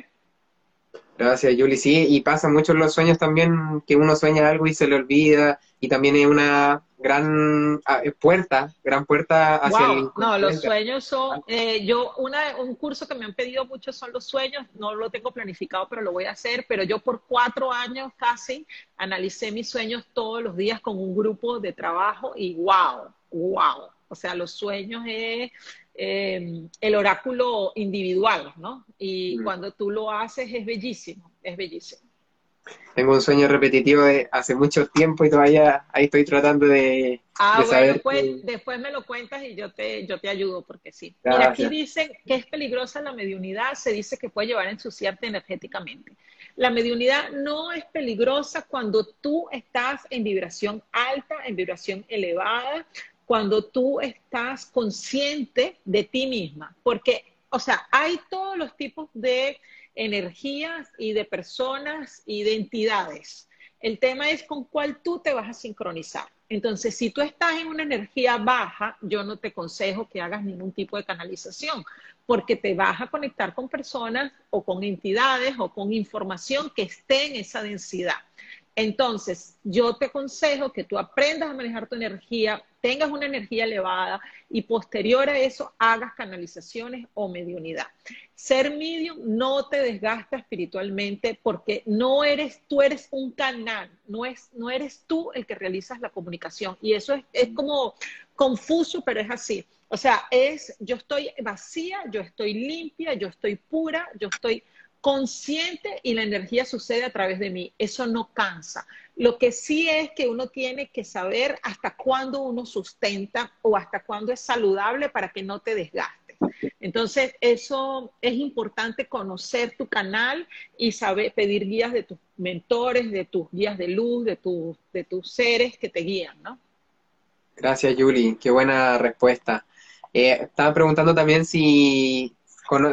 Gracias, Yuli. Sí, y pasa mucho en los sueños también que uno sueña algo y se le olvida, y también es una gran ah, puerta, gran puerta hacia el No, los sueños son, eh, yo, una, un curso que me han pedido mucho son los sueños, no lo tengo planificado, pero lo voy a hacer, pero yo por cuatro años casi analicé mis sueños todos los días con un grupo de trabajo y wow, wow. O sea, los sueños es Em, el oráculo individual, ¿no? Y mm. cuando tú lo haces es bellísimo, es bellísimo. Tengo un sueño repetitivo de hace mucho tiempo y todavía ahí estoy tratando de, ah, bueno, Después, después me lo cuentas y yo te, yo te ayudo porque sí. Mira, aquí dicen que es peligrosa la mediunidad, se dice que puede llevar a ensuciarte energéticamente. La mediunidad no es peligrosa cuando tú estás en vibración alta, en vibración elevada, cuando tú estás consciente de ti misma, porque, o sea, hay todos los tipos de energías y de personas y de entidades. El tema es con cuál tú te vas a sincronizar. Entonces, si tú estás en una energía baja, yo no te aconsejo que hagas ningún tipo de canalización, porque te vas a conectar con personas o con entidades o con información que esté en esa densidad. Entonces, yo te aconsejo que tú aprendas a manejar tu energía, tengas una energía elevada y posterior a eso hagas canalizaciones o mediunidad. Ser medium no te desgasta espiritualmente porque no eres, tú eres un canal, no, es, no eres tú el que realizas la comunicación. Y eso es, es como confuso, pero es así. O sea, es, yo estoy vacía, yo estoy limpia, yo estoy pura, yo estoy consciente y la energía sucede a través de mí. Eso no cansa. Lo que sí es que uno tiene que saber hasta cuándo uno sustenta o hasta cuándo es saludable para que no te desgaste. Entonces, eso es importante conocer tu canal y saber pedir guías de tus mentores, de tus guías de luz, de, de tus seres que te guían, ¿no? Gracias, Yuli. Qué buena respuesta. Eh, estaba preguntando también si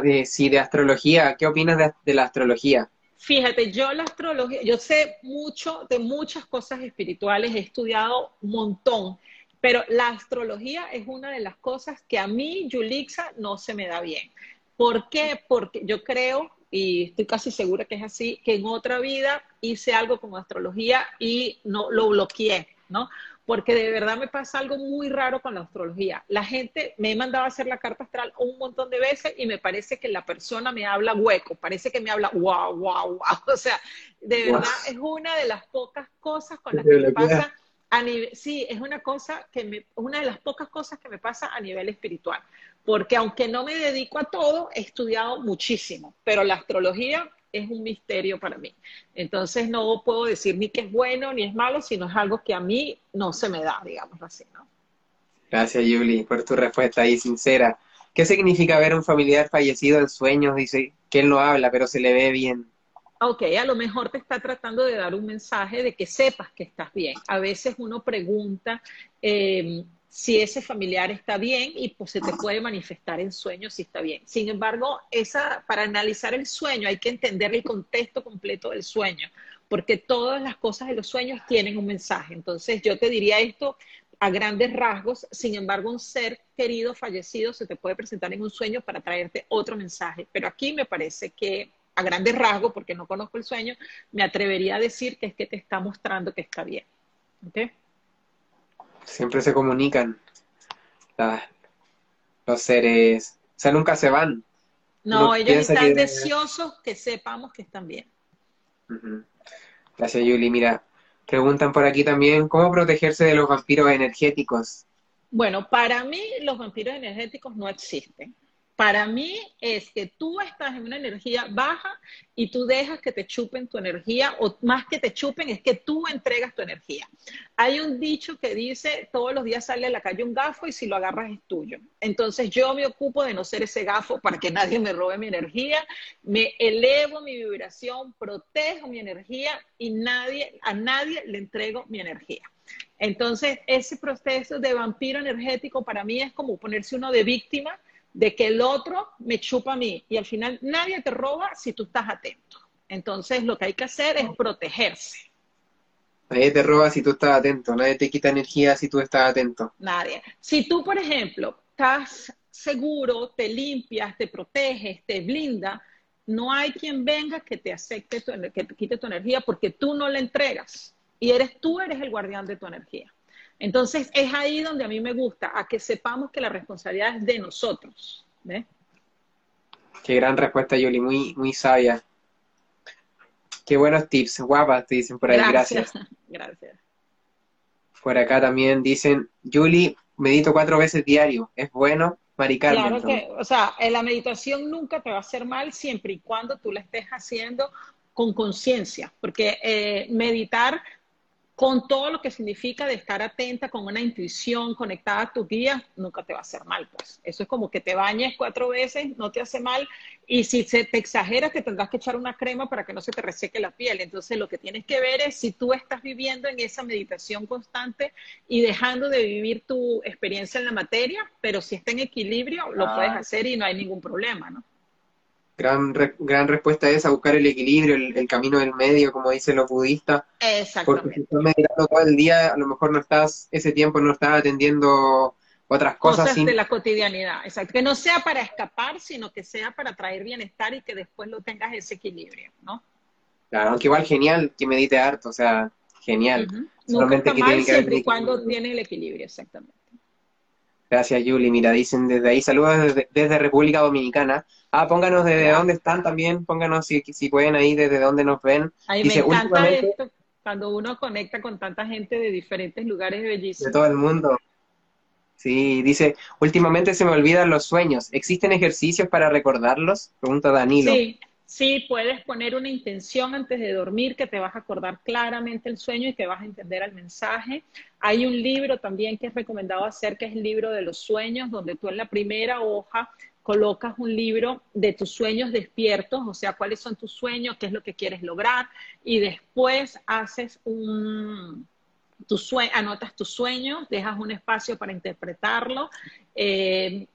eh, sí, de astrología, ¿qué opinas de, la astrología? Fíjate, yo la astrología, yo sé mucho de muchas cosas espirituales, he estudiado un montón, pero la astrología es una de las cosas que a mí, Yulixa, no se me da bien. ¿Por qué? Porque yo creo, y estoy casi segura que es así, que en otra vida hice algo con astrología y no lo bloqueé, ¿no? Porque de verdad me pasa algo muy raro con la astrología. La gente me ha mandado a hacer la carta astral un montón de veces y me parece que la persona me habla hueco, parece que me habla wow, wow, wow. O sea, de verdad es una de las pocas cosas con las que me pasa a nivel, sí, es una cosa que me, una de las pocas cosas que me pasa a nivel espiritual, porque aunque no me dedico a todo, he estudiado muchísimo, pero la astrología es un misterio para mí. Entonces no puedo decir ni que es bueno ni es malo, sino es algo que a mí no se me da, digamos así, ¿no? Gracias, Yuli, por tu respuesta ahí sincera. ¿Qué significa ver a un familiar fallecido en sueños? Dice, que él no habla, pero se le ve bien. Ok, a lo mejor te está tratando de dar un mensaje de que sepas que estás bien. A veces uno pregunta eh, si ese familiar está bien y pues se te puede manifestar en sueño si está bien. Sin embargo, esa, para analizar el sueño hay que entender el contexto completo del sueño, porque todas las cosas de los sueños tienen un mensaje. Entonces, yo te diría esto a grandes rasgos, sin embargo, un ser querido fallecido se te puede presentar en un sueño para traerte otro mensaje. Pero aquí me parece que a grandes rasgos, porque no conozco el sueño, me atrevería a decir que es que te está mostrando que está bien. Siempre se comunican los seres, o sea, nunca se van. No, ellos están deseosos que sepamos que están bien. Gracias, Yuli. Mira, preguntan por aquí también, ¿cómo protegerse de los vampiros energéticos? Bueno, para mí los vampiros energéticos no existen. Para mí es que tú estás en una energía baja y tú dejas que te chupen tu energía, o más que te chupen, es que tú entregas tu energía. Hay un dicho que dice, todos los días sale a la calle un gafo y si lo agarras es tuyo. Entonces yo me ocupo de no ser ese gafo para que nadie me robe mi energía, me elevo mi vibración, protejo mi energía y nadie, a nadie le entrego mi energía. Entonces, ese proceso de vampiro energético para mí es como ponerse uno de víctima de que el otro me chupa a mí y al final nadie te roba si tú estás atento. Entonces lo que hay que hacer es protegerse. Nadie te roba si tú estás atento, nadie te quita energía si tú estás atento. Nadie. Si tú, por ejemplo, estás seguro, te limpias, te proteges, te blinda, no hay quien venga que te acepte, que te quite tu energía porque tú no la entregas y eres tú eres el guardián de tu energía. Entonces es ahí donde a mí me gusta, a que sepamos que la responsabilidad es de nosotros. Qué gran respuesta, Yuli, muy, muy sabia. Qué buenos tips, guapas, te dicen por ahí, gracias. Gracias. [laughs] Por acá también dicen, Yuli, medito cuatro veces diario, ¿es bueno? Mari Claro que, o sea, la meditación nunca te va a hacer mal siempre y cuando tú la estés haciendo con conciencia, porque eh, meditar con todo lo que significa de estar atenta, con una intuición conectada a tus guías, nunca te va a hacer mal, pues. Eso es como que te bañes cuatro veces, no te hace mal, y si se te exagera, te tendrás que echar una crema para que no se te reseque la piel. Entonces, lo que tienes que ver es si tú estás viviendo en esa meditación constante y dejando de vivir tu experiencia en la materia, pero si está en equilibrio, lo puedes ah. hacer y no hay ningún problema, ¿no? Gran, gran respuesta es a buscar el equilibrio, el, camino del medio, como dicen los budistas. Exactamente. Porque si estás meditando todo el día, a lo mejor no estás, ese tiempo no estás atendiendo otras cosas. Cosas de la cotidianidad, exacto. Que no sea para escapar, sino que sea para traer bienestar y que después lo tengas ese equilibrio, ¿no? Claro, aunque igual genial que medite harto, o sea, genial. Solamente que mal, siempre y cuando tienes el equilibrio, exactamente. Gracias, Yuli. Mira, dicen desde ahí, saludos desde, República Dominicana. Ah, pónganos desde dónde están también, pónganos si, si pueden ahí desde dónde nos ven. Ahí me encanta esto, cuando uno conecta con tanta gente de diferentes lugares bellísimos. De todo el mundo. Sí, dice, últimamente se me olvidan los sueños. ¿Existen ejercicios para recordarlos? Pregunta Danilo. Sí, Sí, puedes poner una intención antes de dormir que te vas a acordar claramente el sueño y que vas a entender el mensaje. Hay un libro también que es recomendado hacer, que es el libro de los sueños, donde tú en la primera hoja colocas un libro de tus sueños despiertos, o sea, cuáles son tus sueños, qué es lo que quieres lograr, y después haces un, tu anotas tus sueños, dejas un espacio para interpretarlo. Eh,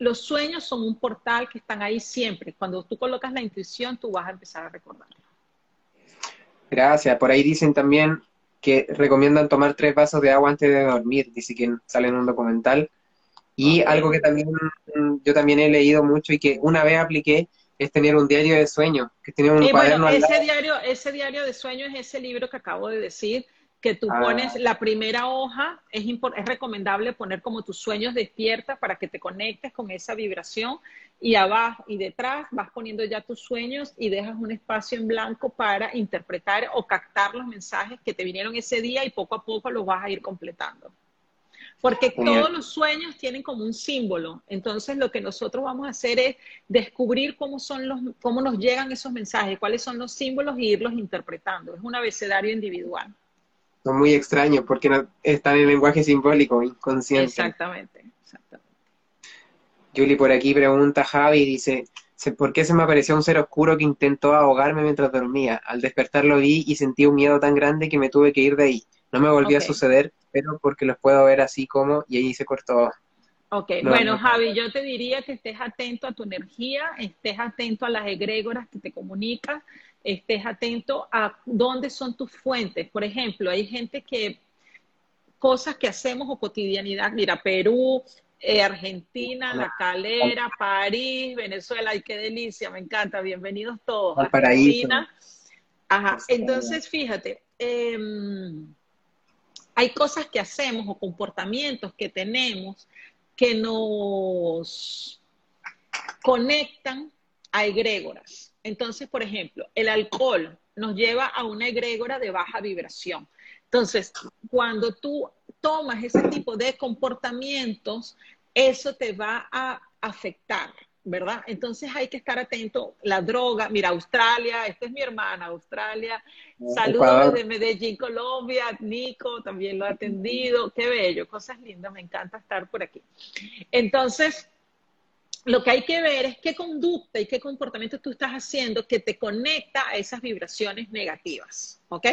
los sueños son un portal que están ahí siempre. Cuando tú colocas la intuición, tú vas a empezar a recordarlo. Gracias. Por ahí dicen también que recomiendan tomar tres vasos de agua antes de dormir, dice que sale en un documental. Y algo que también yo también he leído mucho y que una vez apliqué es tener un diario de sueños, que tener un cuaderno ese diario, ese diario de sueños es ese libro que acabo de decir, que tú ah. pones la primera hoja, es, es recomendable poner como tus sueños despiertas para que te conectes con esa vibración y abajo y detrás vas poniendo ya tus sueños y dejas un espacio en blanco para interpretar o captar los mensajes que te vinieron ese día y poco a poco los vas a ir completando. Porque todos los sueños tienen como un símbolo. Entonces lo que nosotros vamos a hacer es descubrir cómo son los, cómo nos llegan esos mensajes, cuáles son los símbolos y irlos interpretando. Es un abecedario individual son muy extraños porque no, están en lenguaje simbólico, inconsciente. Exactamente, exactamente. Julie por aquí pregunta Javi, dice, ¿Por qué se me apareció un ser oscuro que intentó ahogarme mientras dormía? Al despertar lo vi y sentí un miedo tan grande que me tuve que ir de ahí. No me volvió a suceder, pero porque los puedo ver así como, y ahí se cortó. Ok, bueno, Javi, yo te diría que estés atento a tu energía, estés atento a las egrégoras que te comunican, estés atento a dónde son tus fuentes. Por ejemplo, hay gente que cosas que hacemos o cotidianidad, mira, Perú, eh, Argentina, La Calera, París, Venezuela, ay, qué delicia, me encanta, bienvenidos todos. Argentina. Ajá, entonces fíjate, em, hay cosas que hacemos o comportamientos que tenemos que nos conectan a egrégoras. Entonces, por ejemplo, el alcohol nos lleva a una egrégora de baja vibración. Entonces, cuando tú tomas ese tipo de comportamientos, eso te va a afectar, ¿verdad? Entonces hay que estar atento. La droga, mira, Australia, esta es mi hermana, Australia. Saludos desde Medellín, Colombia. Nico también lo ha atendido. Qué bello, cosas lindas, me encanta estar por aquí. Entonces, lo que hay que ver es qué conducta y qué comportamiento tú estás haciendo que te conecta a esas vibraciones negativas, ¿ok?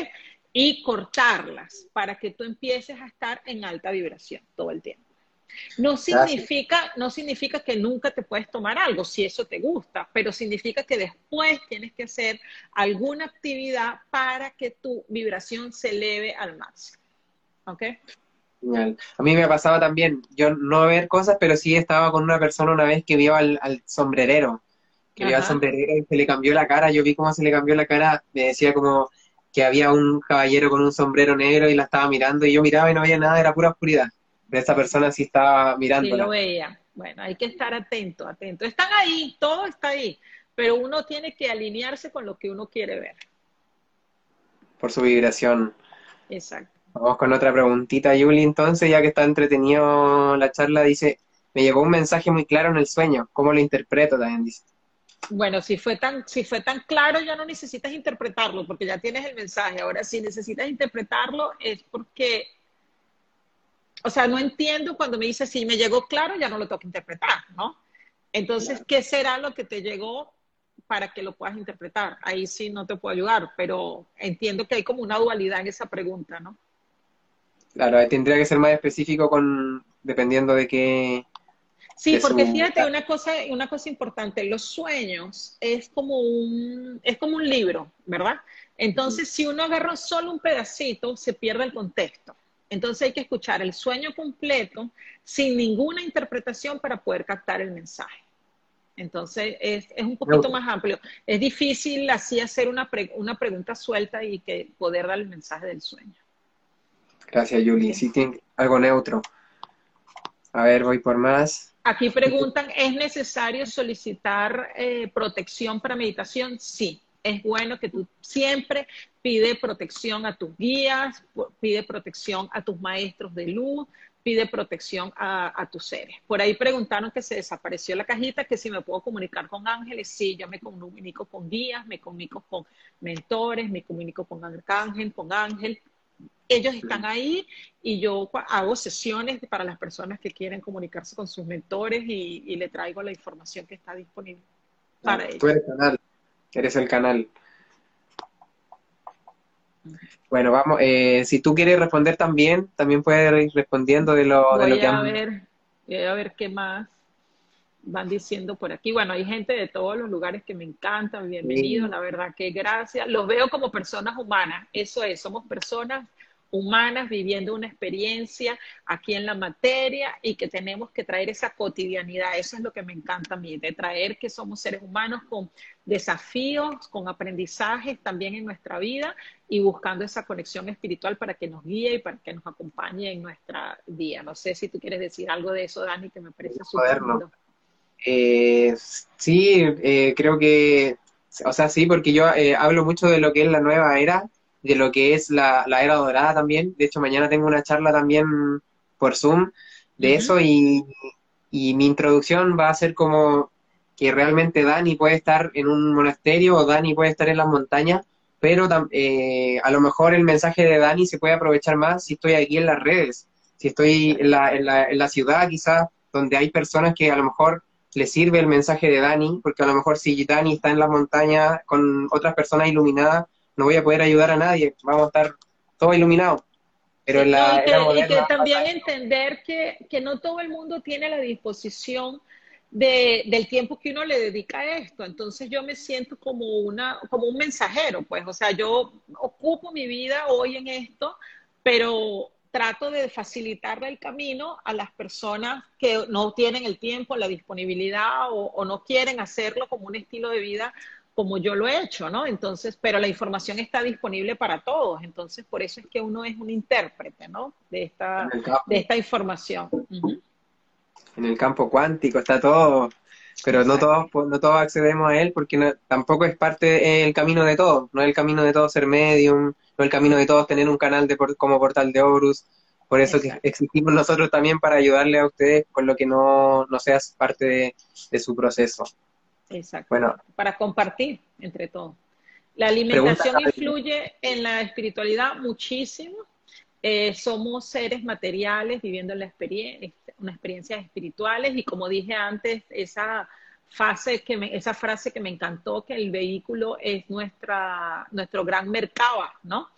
y cortarlas para que tú empieces a estar en alta vibración todo el tiempo. No significa, no significa que nunca te puedes tomar algo si eso te gusta, pero significa que después tienes que hacer alguna actividad para que tu vibración se eleve al máximo. ¿Ok? A mí me pasaba también, yo no ver cosas, pero sí estaba con una persona una vez que vio al, sombrerero, que vio al sombrerero y se le cambió la cara, yo vi cómo se le cambió la cara, me decía como, que había un caballero con un sombrero negro y la estaba mirando y yo miraba y no veía nada, era pura oscuridad. Pero esa persona sí estaba mirando. Sí, lo veía. Bueno, hay que estar atento, atento. Están ahí, todo está ahí, pero uno tiene que alinearse con lo que uno quiere ver. Por su vibración. Exacto. Vamos con otra preguntita, Yuli. Entonces, ya que está entretenido la charla, dice, me llegó un mensaje muy claro en el sueño. ¿Cómo lo interpreto? También dice. Bueno, si fue tan, si fue tan claro, ya no necesitas interpretarlo, porque ya tienes el mensaje. Ahora, si necesitas interpretarlo, es porque, o sea, no entiendo cuando me dice si me llegó claro, ya no lo tengo que interpretar, ¿no? Entonces, ¿qué será lo que te llegó para que lo puedas interpretar? Ahí sí no te puedo ayudar, pero entiendo que hay como una dualidad en esa pregunta, ¿no? Claro, tendría que ser más específico con dependiendo de qué, Sí, porque fíjate una cosa, una cosa importante, los sueños es como un, es como un libro, ¿verdad? Entonces, si uno agarra solo un pedacito, se pierde el contexto. Entonces hay que escuchar el sueño completo sin ninguna interpretación para poder captar el mensaje. Entonces es, es un poquito más amplio. Es difícil así hacer una, una pregunta suelta y que poder dar el mensaje del sueño. Gracias, Julie. Sí, tiene algo neutro. A ver, voy por más. Aquí preguntan, ¿es necesario solicitar eh, protección para meditación? Sí, es bueno que tú siempre pide protección a tus guías, pide protección a tus maestros de luz, pide protección a, tus seres. Por ahí preguntaron que se desapareció la cajita, que si me puedo comunicar con ángeles. Sí, yo me comunico con guías, me comunico con mentores, me comunico con arcángel, con ángel ellos están ahí y yo hago sesiones para las personas que quieren comunicarse con sus mentores y, le traigo la información que está disponible para ellos. Tú eres el canal, eres el canal. Bueno, vamos, eh, si tú quieres responder también, también puedes ir respondiendo de lo, de lo que a ver, voy a ver qué más van diciendo por aquí. Bueno, hay gente de todos los lugares que me encantan, bienvenidos, la verdad que gracias. Los veo como personas humanas, eso es, somos personas humanas viviendo una experiencia aquí en la materia y que tenemos que traer esa cotidianidad. Eso es lo que me encanta a mí, de traer que somos seres humanos con desafíos, con aprendizajes también en nuestra vida y buscando esa conexión espiritual para que nos guíe y para que nos acompañe en nuestra vida. No sé si tú quieres decir algo de eso, Dani, que me parece súper eh, sí, eh, creo que, o sea, sí, porque yo eh, hablo mucho de lo que es la nueva era de lo que es la, era dorada también. De hecho, mañana tengo una charla también por Zoom de eso y, mi introducción va a ser como que realmente Dani puede estar en un monasterio o Dani puede estar en las montañas, pero eh, a lo mejor el mensaje de Dani se puede aprovechar más si estoy aquí en las redes, si estoy en la, en la, en la ciudad quizás, donde hay personas que a lo mejor le sirve el mensaje de Dani, porque a lo mejor si Dani está en la montaña con otras personas iluminadas, no voy a poder ayudar a nadie, vamos a estar todos iluminados. Pero en la, y que, también entender que, que no todo el mundo tiene la disposición de, del tiempo que uno le dedica a esto. Entonces yo me siento como, una, como un mensajero, pues, o sea, yo ocupo mi vida hoy en esto, pero trato de facilitarle el camino a las personas que no tienen el tiempo, la disponibilidad o, o, no quieren hacerlo como un estilo de vida como yo lo he hecho, ¿no? Entonces, pero la información está disponible para todos, entonces por eso es que uno es un intérprete, ¿no? De esta, de esta información. En el campo cuántico está todo, pero no todos, no todos accedemos a él porque tampoco es parte del camino de todos, no es el camino de todos ser medium, no es el camino de todos tener un canal de como portal de Horus, por eso que existimos nosotros también para ayudarle a ustedes con lo que no, no seas parte de su proceso. Exacto. Bueno, para compartir entre todos. La alimentación influye en la espiritualidad muchísimo. Eh, somos seres materiales viviendo la experiencia, una experiencias espirituales y como dije antes, esa, fase que me, esa frase que me encantó, que el vehículo es nuestra, nuestro gran mercado, ¿no?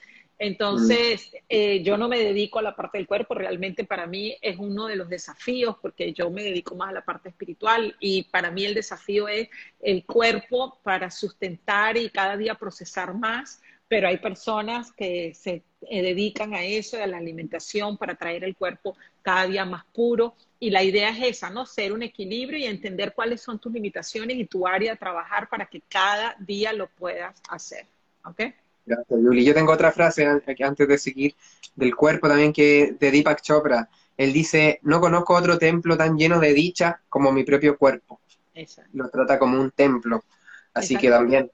Entonces, eh, yo no me dedico a la parte del cuerpo, realmente para mí es uno de los desafíos, porque yo me dedico más a la parte espiritual y para mí el desafío es el cuerpo para sustentar y cada día procesar más, pero hay personas que se eh, dedican a eso, a la alimentación, para traer el cuerpo cada día más puro. Y la idea es esa, ¿no? Ser un equilibrio y entender cuáles son tus limitaciones y tu área de trabajar para que cada día lo puedas hacer. ¿Ok? Gracias, Yuli. Yo tengo otra frase antes de seguir del cuerpo también que de Deepak Chopra. Él dice, no conozco otro templo tan lleno de dicha como mi propio cuerpo. Exacto. Lo trata como un templo. Así que también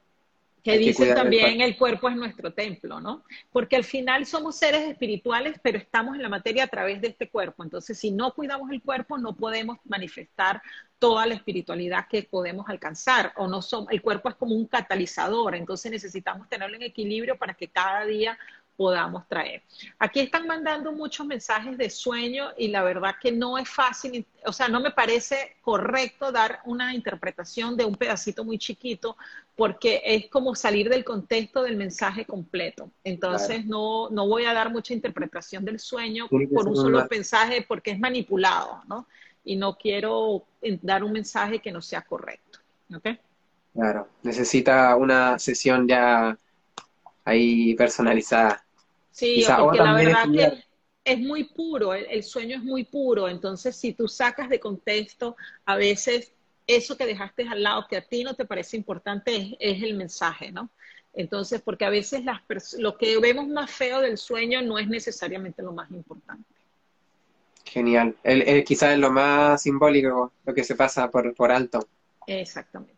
que dice también el cuerpo es nuestro templo, ¿no? Porque al final somos seres espirituales, pero estamos en la materia a través de este cuerpo. Entonces, si no cuidamos el cuerpo, no podemos manifestar toda la espiritualidad que podemos alcanzar. O no somos, el cuerpo es como un catalizador, entonces necesitamos tenerlo en equilibrio para que cada día podamos traer. Aquí están mandando muchos mensajes de sueño y la verdad que no es fácil, o sea, no me parece correcto dar una interpretación de un pedacito muy chiquito porque es como salir del contexto del mensaje completo. Entonces no, no voy a dar mucha interpretación del sueño por un solo mensaje porque es manipulado, ¿no? Y no quiero dar un mensaje que no sea correcto. ¿Ok? Claro, necesita una sesión ya ahí personalizada. Sí, porque la verdad que es muy puro, el, sueño es muy puro, entonces si tú sacas de contexto, a veces eso que dejaste al lado, que a ti no te parece importante, es, el mensaje, ¿no? Entonces, porque a veces las lo que vemos más feo del sueño no es necesariamente lo más importante. Genial. El, quizás es lo más simbólico, lo que se pasa por, por alto. Exactamente.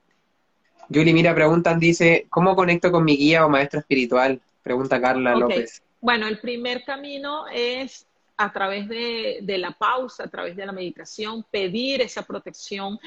Yuli, mira, preguntan, dice, ¿cómo conecto con mi guía o maestro espiritual? Pregunta Carla López. Bueno, el primer camino es a través de, la pausa, a través de la meditación, pedir esa protección.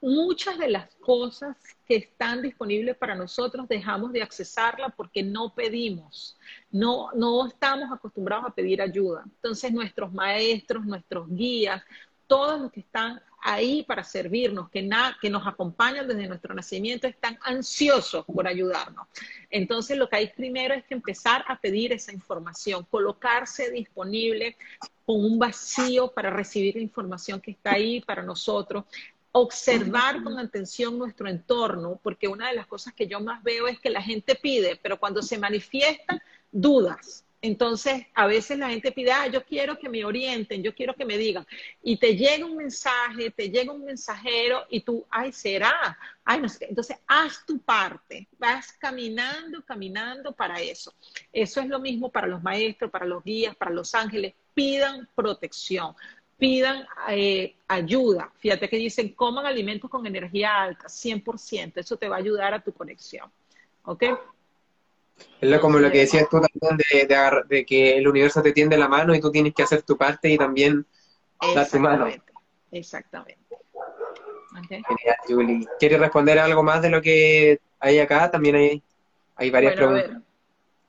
Muchas de las cosas que están disponibles para nosotros dejamos de accesarla porque no pedimos, no, no estamos acostumbrados a pedir ayuda. Entonces nuestros maestros, nuestros guías, todos los que están ahí para servirnos, que, que nos acompañan desde nuestro nacimiento, están ansiosos por ayudarnos. Entonces, lo que hay primero es que empezar a pedir esa información, colocarse disponible con un vacío para recibir la información que está ahí para nosotros, observar con atención nuestro entorno, porque una de las cosas que yo más veo es que la gente pide, pero cuando se manifiesta, dudas. Entonces, a veces la gente pide, ah, yo quiero que me orienten, yo quiero que me digan. Y te llega un mensaje, te llega un mensajero y tú, ay, será. Ay, no sé. Entonces, haz tu parte. Vas caminando, caminando para eso. Eso es lo mismo para los maestros, para los guías, para los ángeles. Pidan protección pidan eh, ayuda. Fíjate que dicen, coman alimentos con energía alta, 100%. Eso te va a ayudar a tu conexión. ¿Ok? Es como lo que decías tú también de, que el universo te tiende la mano y tú tienes que hacer tu parte y también dar tu mano. Exactamente. Genial, Julie. ¿Quieres responder algo más de lo que hay acá? También hay, hay varias preguntas.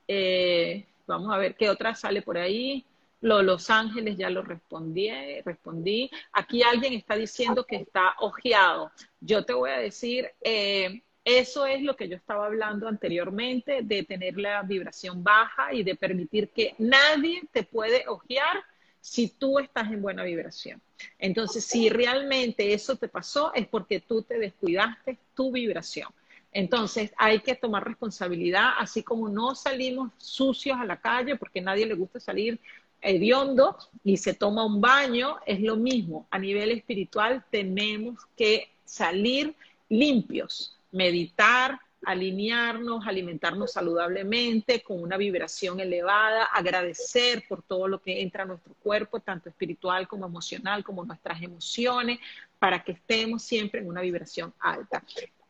Eh, vamos a ver qué otra sale por ahí. Lo Los Ángeles ya lo respondí, respondí. Aquí alguien está diciendo que está ojeado. Yo te voy a decir, eh, eso es lo que yo estaba hablando anteriormente, de tener la vibración baja y de permitir que nadie te puede ojear si tú estás en buena vibración. Entonces, si realmente eso te pasó, es porque tú te descuidaste tu vibración. Entonces, hay que tomar responsabilidad, así como no salimos sucios a la calle, porque a nadie le gusta salir hediondo y se toma un baño, es lo mismo. A nivel espiritual tenemos que salir limpios meditar, alinearnos, alimentarnos saludablemente, con una vibración elevada, agradecer por todo lo que entra a nuestro cuerpo, tanto espiritual como emocional, como nuestras emociones, para que estemos siempre en una vibración alta.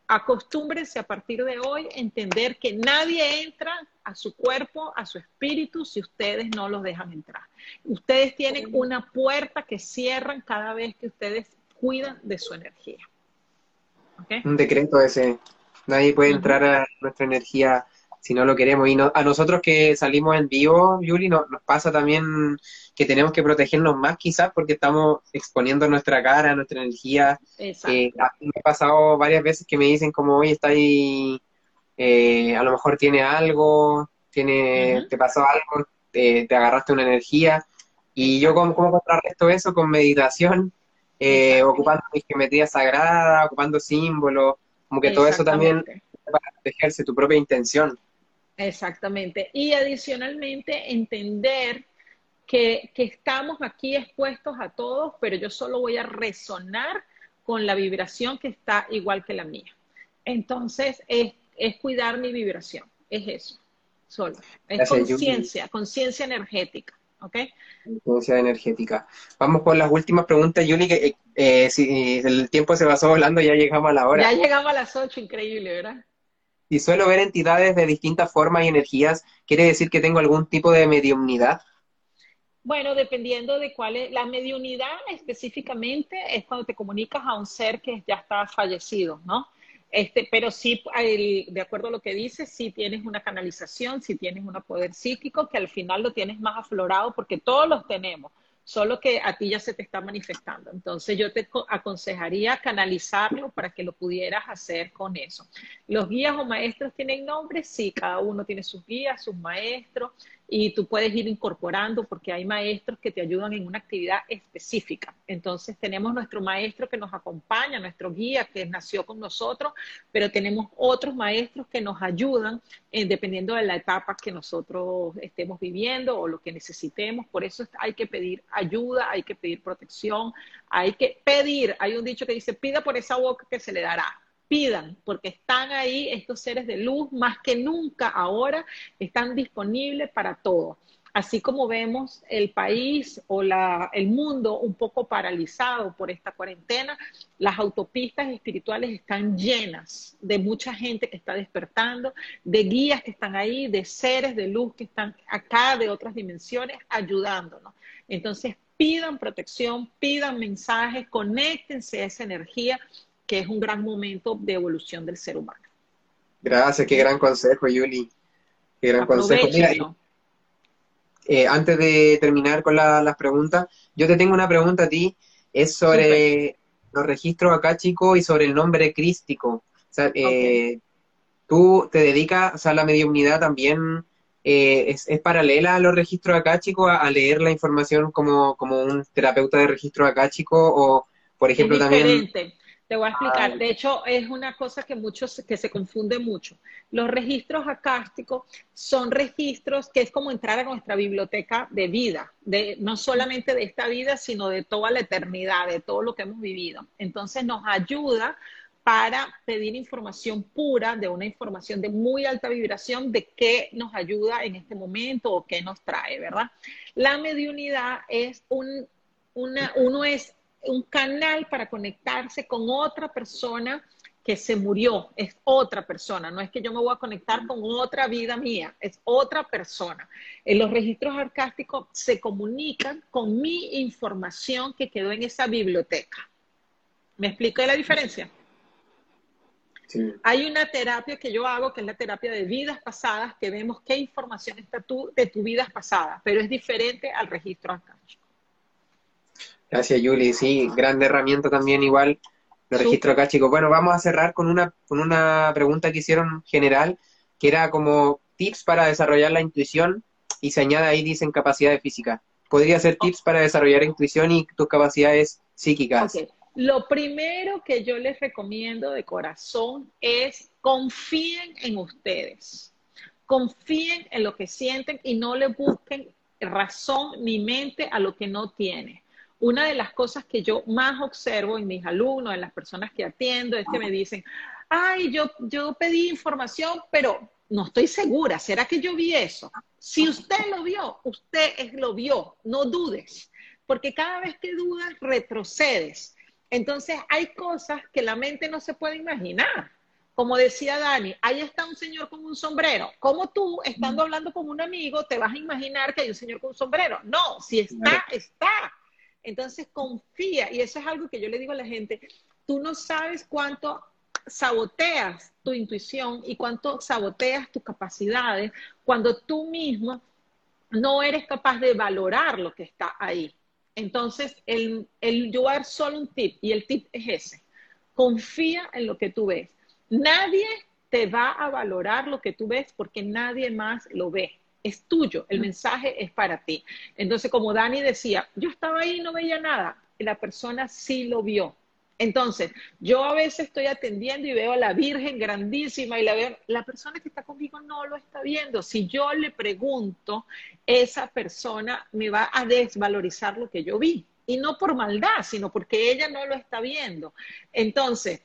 Acostúmbrense a partir de hoy a entender que nadie entra a su cuerpo, a su espíritu, si ustedes no los dejan entrar. Ustedes tienen una puerta que cierran cada vez que ustedes cuidan de su energía. Un decreto ese. Nadie puede entrar a nuestra energía si no lo queremos. Y a nosotros que salimos en vivo, Yuri, nos pasa también que tenemos que protegernos más quizás porque estamos exponiendo nuestra cara, nuestra energía. Eh, me ha pasado varias veces que me dicen como, hoy está ahí, eh, a lo mejor tiene algo, tiene, te pasó algo, te, agarraste una energía. Y yo, ¿cómo, cómo contrarresto eso? Con meditación eh, ocupando geometría sagrada, ocupando símbolos, como que todo eso también para protegerse tu propia intención. Exactamente. Y adicionalmente entender que, que, estamos aquí expuestos a todos, pero yo solo voy a resonar con la vibración que está igual que la mía. Entonces, es, es cuidar mi vibración, es eso, solo. Es conciencia, conciencia energética. ¿Ok? energética. Vamos con las últimas preguntas, Yuli, que eh, eh, si el tiempo se pasó volando, ya llegamos a la hora. Ya llegamos a las ocho, increíble, ¿verdad? Si suelo ver entidades de distintas formas y energías, ¿quiere decir que tengo algún tipo de mediumnidad? Bueno, dependiendo de cuál es la mediunidad específicamente, es cuando te comunicas a un ser que ya está fallecido, ¿no? Este, pero sí, de acuerdo a lo que dices, sí tienes una canalización, sí tienes un poder psíquico que al final lo tienes más aflorado porque todos los tenemos solo que a ti ya se te está manifestando. Entonces yo te aconsejaría canalizarlo para que lo pudieras hacer con eso. ¿Los guías o maestros tienen nombres? Sí, cada uno tiene sus guías, sus maestros y tú puedes ir incorporando porque hay maestros que te ayudan en una actividad específica. Entonces tenemos nuestro maestro que nos acompaña, nuestro guía que nació con nosotros, pero tenemos otros maestros que nos ayudan eh, dependiendo de la etapa que nosotros estemos viviendo o lo que necesitemos. Por eso hay que pedir ayuda, hay que pedir protección, hay que pedir. Hay un dicho que dice, pida por esa boca que se le dará pidan, porque están ahí estos seres de luz más que nunca ahora, están disponibles para todo. Así como vemos el país o la, el mundo un poco paralizado por esta cuarentena, las autopistas espirituales están llenas de mucha gente que está despertando, de guías que están ahí, de seres de luz que están acá de otras dimensiones ayudándonos. Entonces, pidan protección, pidan mensajes, conéctense a esa energía que es un gran momento de evolución del ser humano. Gracias, qué gran consejo, Yuli. Qué gran consejo. Eh, antes de terminar con las preguntas, yo te tengo una pregunta a ti, es sobre los registros acá, chicos, y sobre el nombre crístico. O sea, eh, tú te dedicas, o sea, la mediunidad también eh, es, paralela a los registros acá, chicos, a, leer la información como, como un terapeuta de registro acá, chicos, o, por ejemplo, también... Te voy a explicar. De hecho, es una cosa que muchos, que se confunde mucho. Los registros acásticos son registros que es como entrar a nuestra biblioteca de vida, de, no solamente de esta vida, sino de toda la eternidad, de todo lo que hemos vivido. Entonces nos ayuda para pedir información pura, de una información de muy alta vibración, de qué nos ayuda en este momento o qué nos trae, ¿verdad? La mediunidad es un, una, uno es un canal para conectarse con otra persona que se murió, es otra persona, no es que yo me voy a conectar con otra vida mía, es otra persona. En los registros arcásticos se comunican con mi información que quedó en esa biblioteca. ¿Me explico la diferencia? Hay una terapia que yo hago, que es la terapia de vidas pasadas, que vemos qué información está tú de tu vidas pasadas, pero es diferente al registro acá. Gracias, Yuli. Sí, grande herramienta también igual el registro acá, chicos. Bueno, vamos a cerrar con una, con una pregunta que hicieron general, que era como tips para desarrollar la intuición y se añade ahí, dicen, capacidades físicas. Podría ser tips para desarrollar intuición y tus capacidades psíquicas. Lo primero que yo les recomiendo de corazón es confíen en ustedes. Confíen en lo que sienten y no le busquen razón ni mente a lo que no tiene. Una de las cosas que yo más observo en mis alumnos, en las personas que atiendo, es que me dicen, ay, yo, yo pedí información, pero no estoy segura, ¿será que yo vi eso? Si usted lo vio, usted lo vio, no dudes, porque cada vez que dudas, retrocedes. Entonces hay cosas que la mente no se puede imaginar. Como decía Dani, ahí está un señor con un sombrero. ¿Cómo tú, estando hablando con un amigo, te vas a imaginar que hay un señor con un sombrero? No, si está, está. Entonces confía, y eso es algo que yo le digo a la gente, tú no sabes cuánto saboteas tu intuición y cuánto saboteas tus capacidades cuando tú mismo no eres capaz de valorar lo que está ahí. Entonces, el, el, yo dar solo un tip, y el tip es ese. Confía en lo que tú ves. Nadie te va a valorar lo que tú ves porque nadie más lo ve. Es tuyo, el mensaje es para ti. Entonces, como Dani decía, yo estaba ahí y no veía nada. La persona sí lo vio. Entonces, yo a veces estoy atendiendo y veo a la Virgen grandísima y la veo, la persona que está conmigo no lo está viendo. Si yo le pregunto, esa persona me va a desvalorizar lo que yo vi. Y no por maldad, sino porque ella no lo está viendo. Entonces,